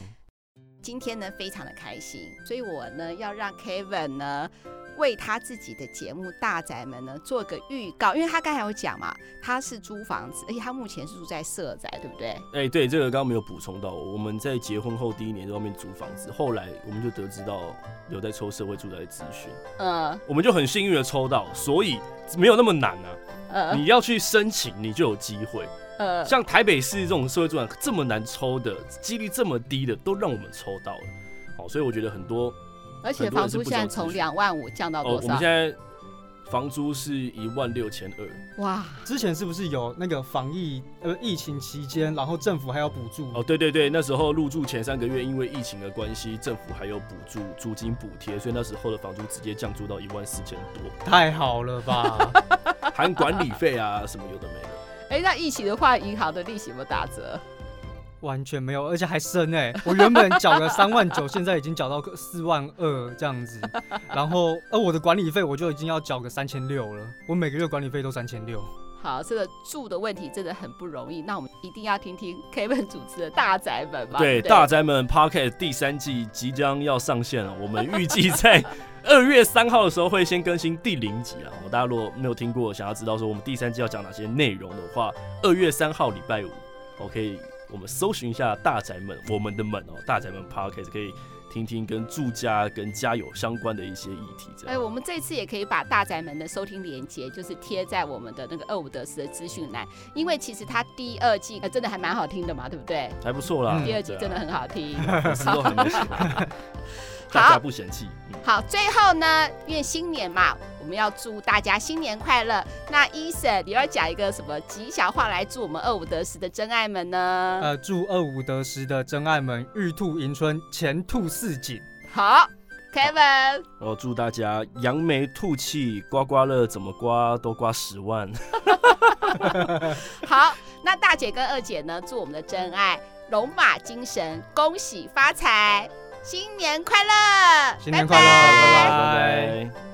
Speaker 1: 今天呢，非常的开心，所以我呢要让 Kevin 呢为他自己的节目《大宅门》呢做个预告，因为他刚才有讲嘛，他是租房子，而且他目前是住在社宅，对不对？
Speaker 3: 哎、欸，对，这个刚刚没有补充到，我们在结婚后第一年在外面租房子，后来我们就得知到有在抽社会住宅的资讯，嗯，我们就很幸运的抽到，所以没有那么难啊，嗯，你要去申请，你就有机会。呃，像台北市这种社会住宅这么难抽的，几率这么低的，都让我们抽到了。好，所以我觉得很多，
Speaker 1: 而且房租现在从两万五降到多少？
Speaker 3: 哦，我们现在房租是一万六千二。
Speaker 4: 哇，之前是不是有那个防疫呃疫情期间，然后政府还有补助？
Speaker 3: 哦，对对对，那时候入住前三个月，因为疫情的关系，政府还有补助租金补贴，所以那时候的房租直接降租到一万四千多。
Speaker 4: 太好了吧？
Speaker 3: 含管理费啊，什么有的没的。
Speaker 1: 哎、欸，那疫情的话，银行的利息有没有打折？
Speaker 4: 完全没有，而且还升哎！我原本缴个三万九，现在已经缴到四万二这样子。然后，呃，我的管理费我就已经要缴个三千六了。我每个月管理费都三千六。
Speaker 1: 好，这个住的问题真的很不容易。那我们一定要听听 Kevin 主持的大宅门吧。
Speaker 3: 对，对大宅门 Podcast 第三季即将要上线了，我们预计在二月三号的时候会先更新第零集啊。大家如果没有听过，想要知道说我们第三季要讲哪些内容的话，二月三号礼拜五，OK，我们搜寻一下大宅门，我们的门哦，大宅门 Podcast 可以。听听跟住家跟家有相关的一些议题，这样。
Speaker 1: 哎，我们这次也可以把大宅门的收听连接，就是贴在我们的那个二五得十的资讯栏，因为其实它第二季呃真的还蛮好听的嘛，对不对？
Speaker 3: 还不错啦，
Speaker 1: 嗯、第二季真的很好听，
Speaker 3: 好。大家不嫌弃。
Speaker 1: 好，最后呢，因为新年嘛，我们要祝大家新年快乐。那 Eason，你要讲一个什么吉祥话来祝我们二五得十的真爱们呢？
Speaker 4: 呃，祝二五得十的真爱们玉兔迎春，前兔似锦。
Speaker 1: 好，Kevin，
Speaker 3: 我祝大家扬眉吐气，刮刮乐怎么刮都刮十万。
Speaker 1: 好，那大姐跟二姐呢？祝我们的真爱龙马精神，恭喜发财。新年快乐！
Speaker 4: 新年快乐！拜拜。
Speaker 3: 拜拜拜拜。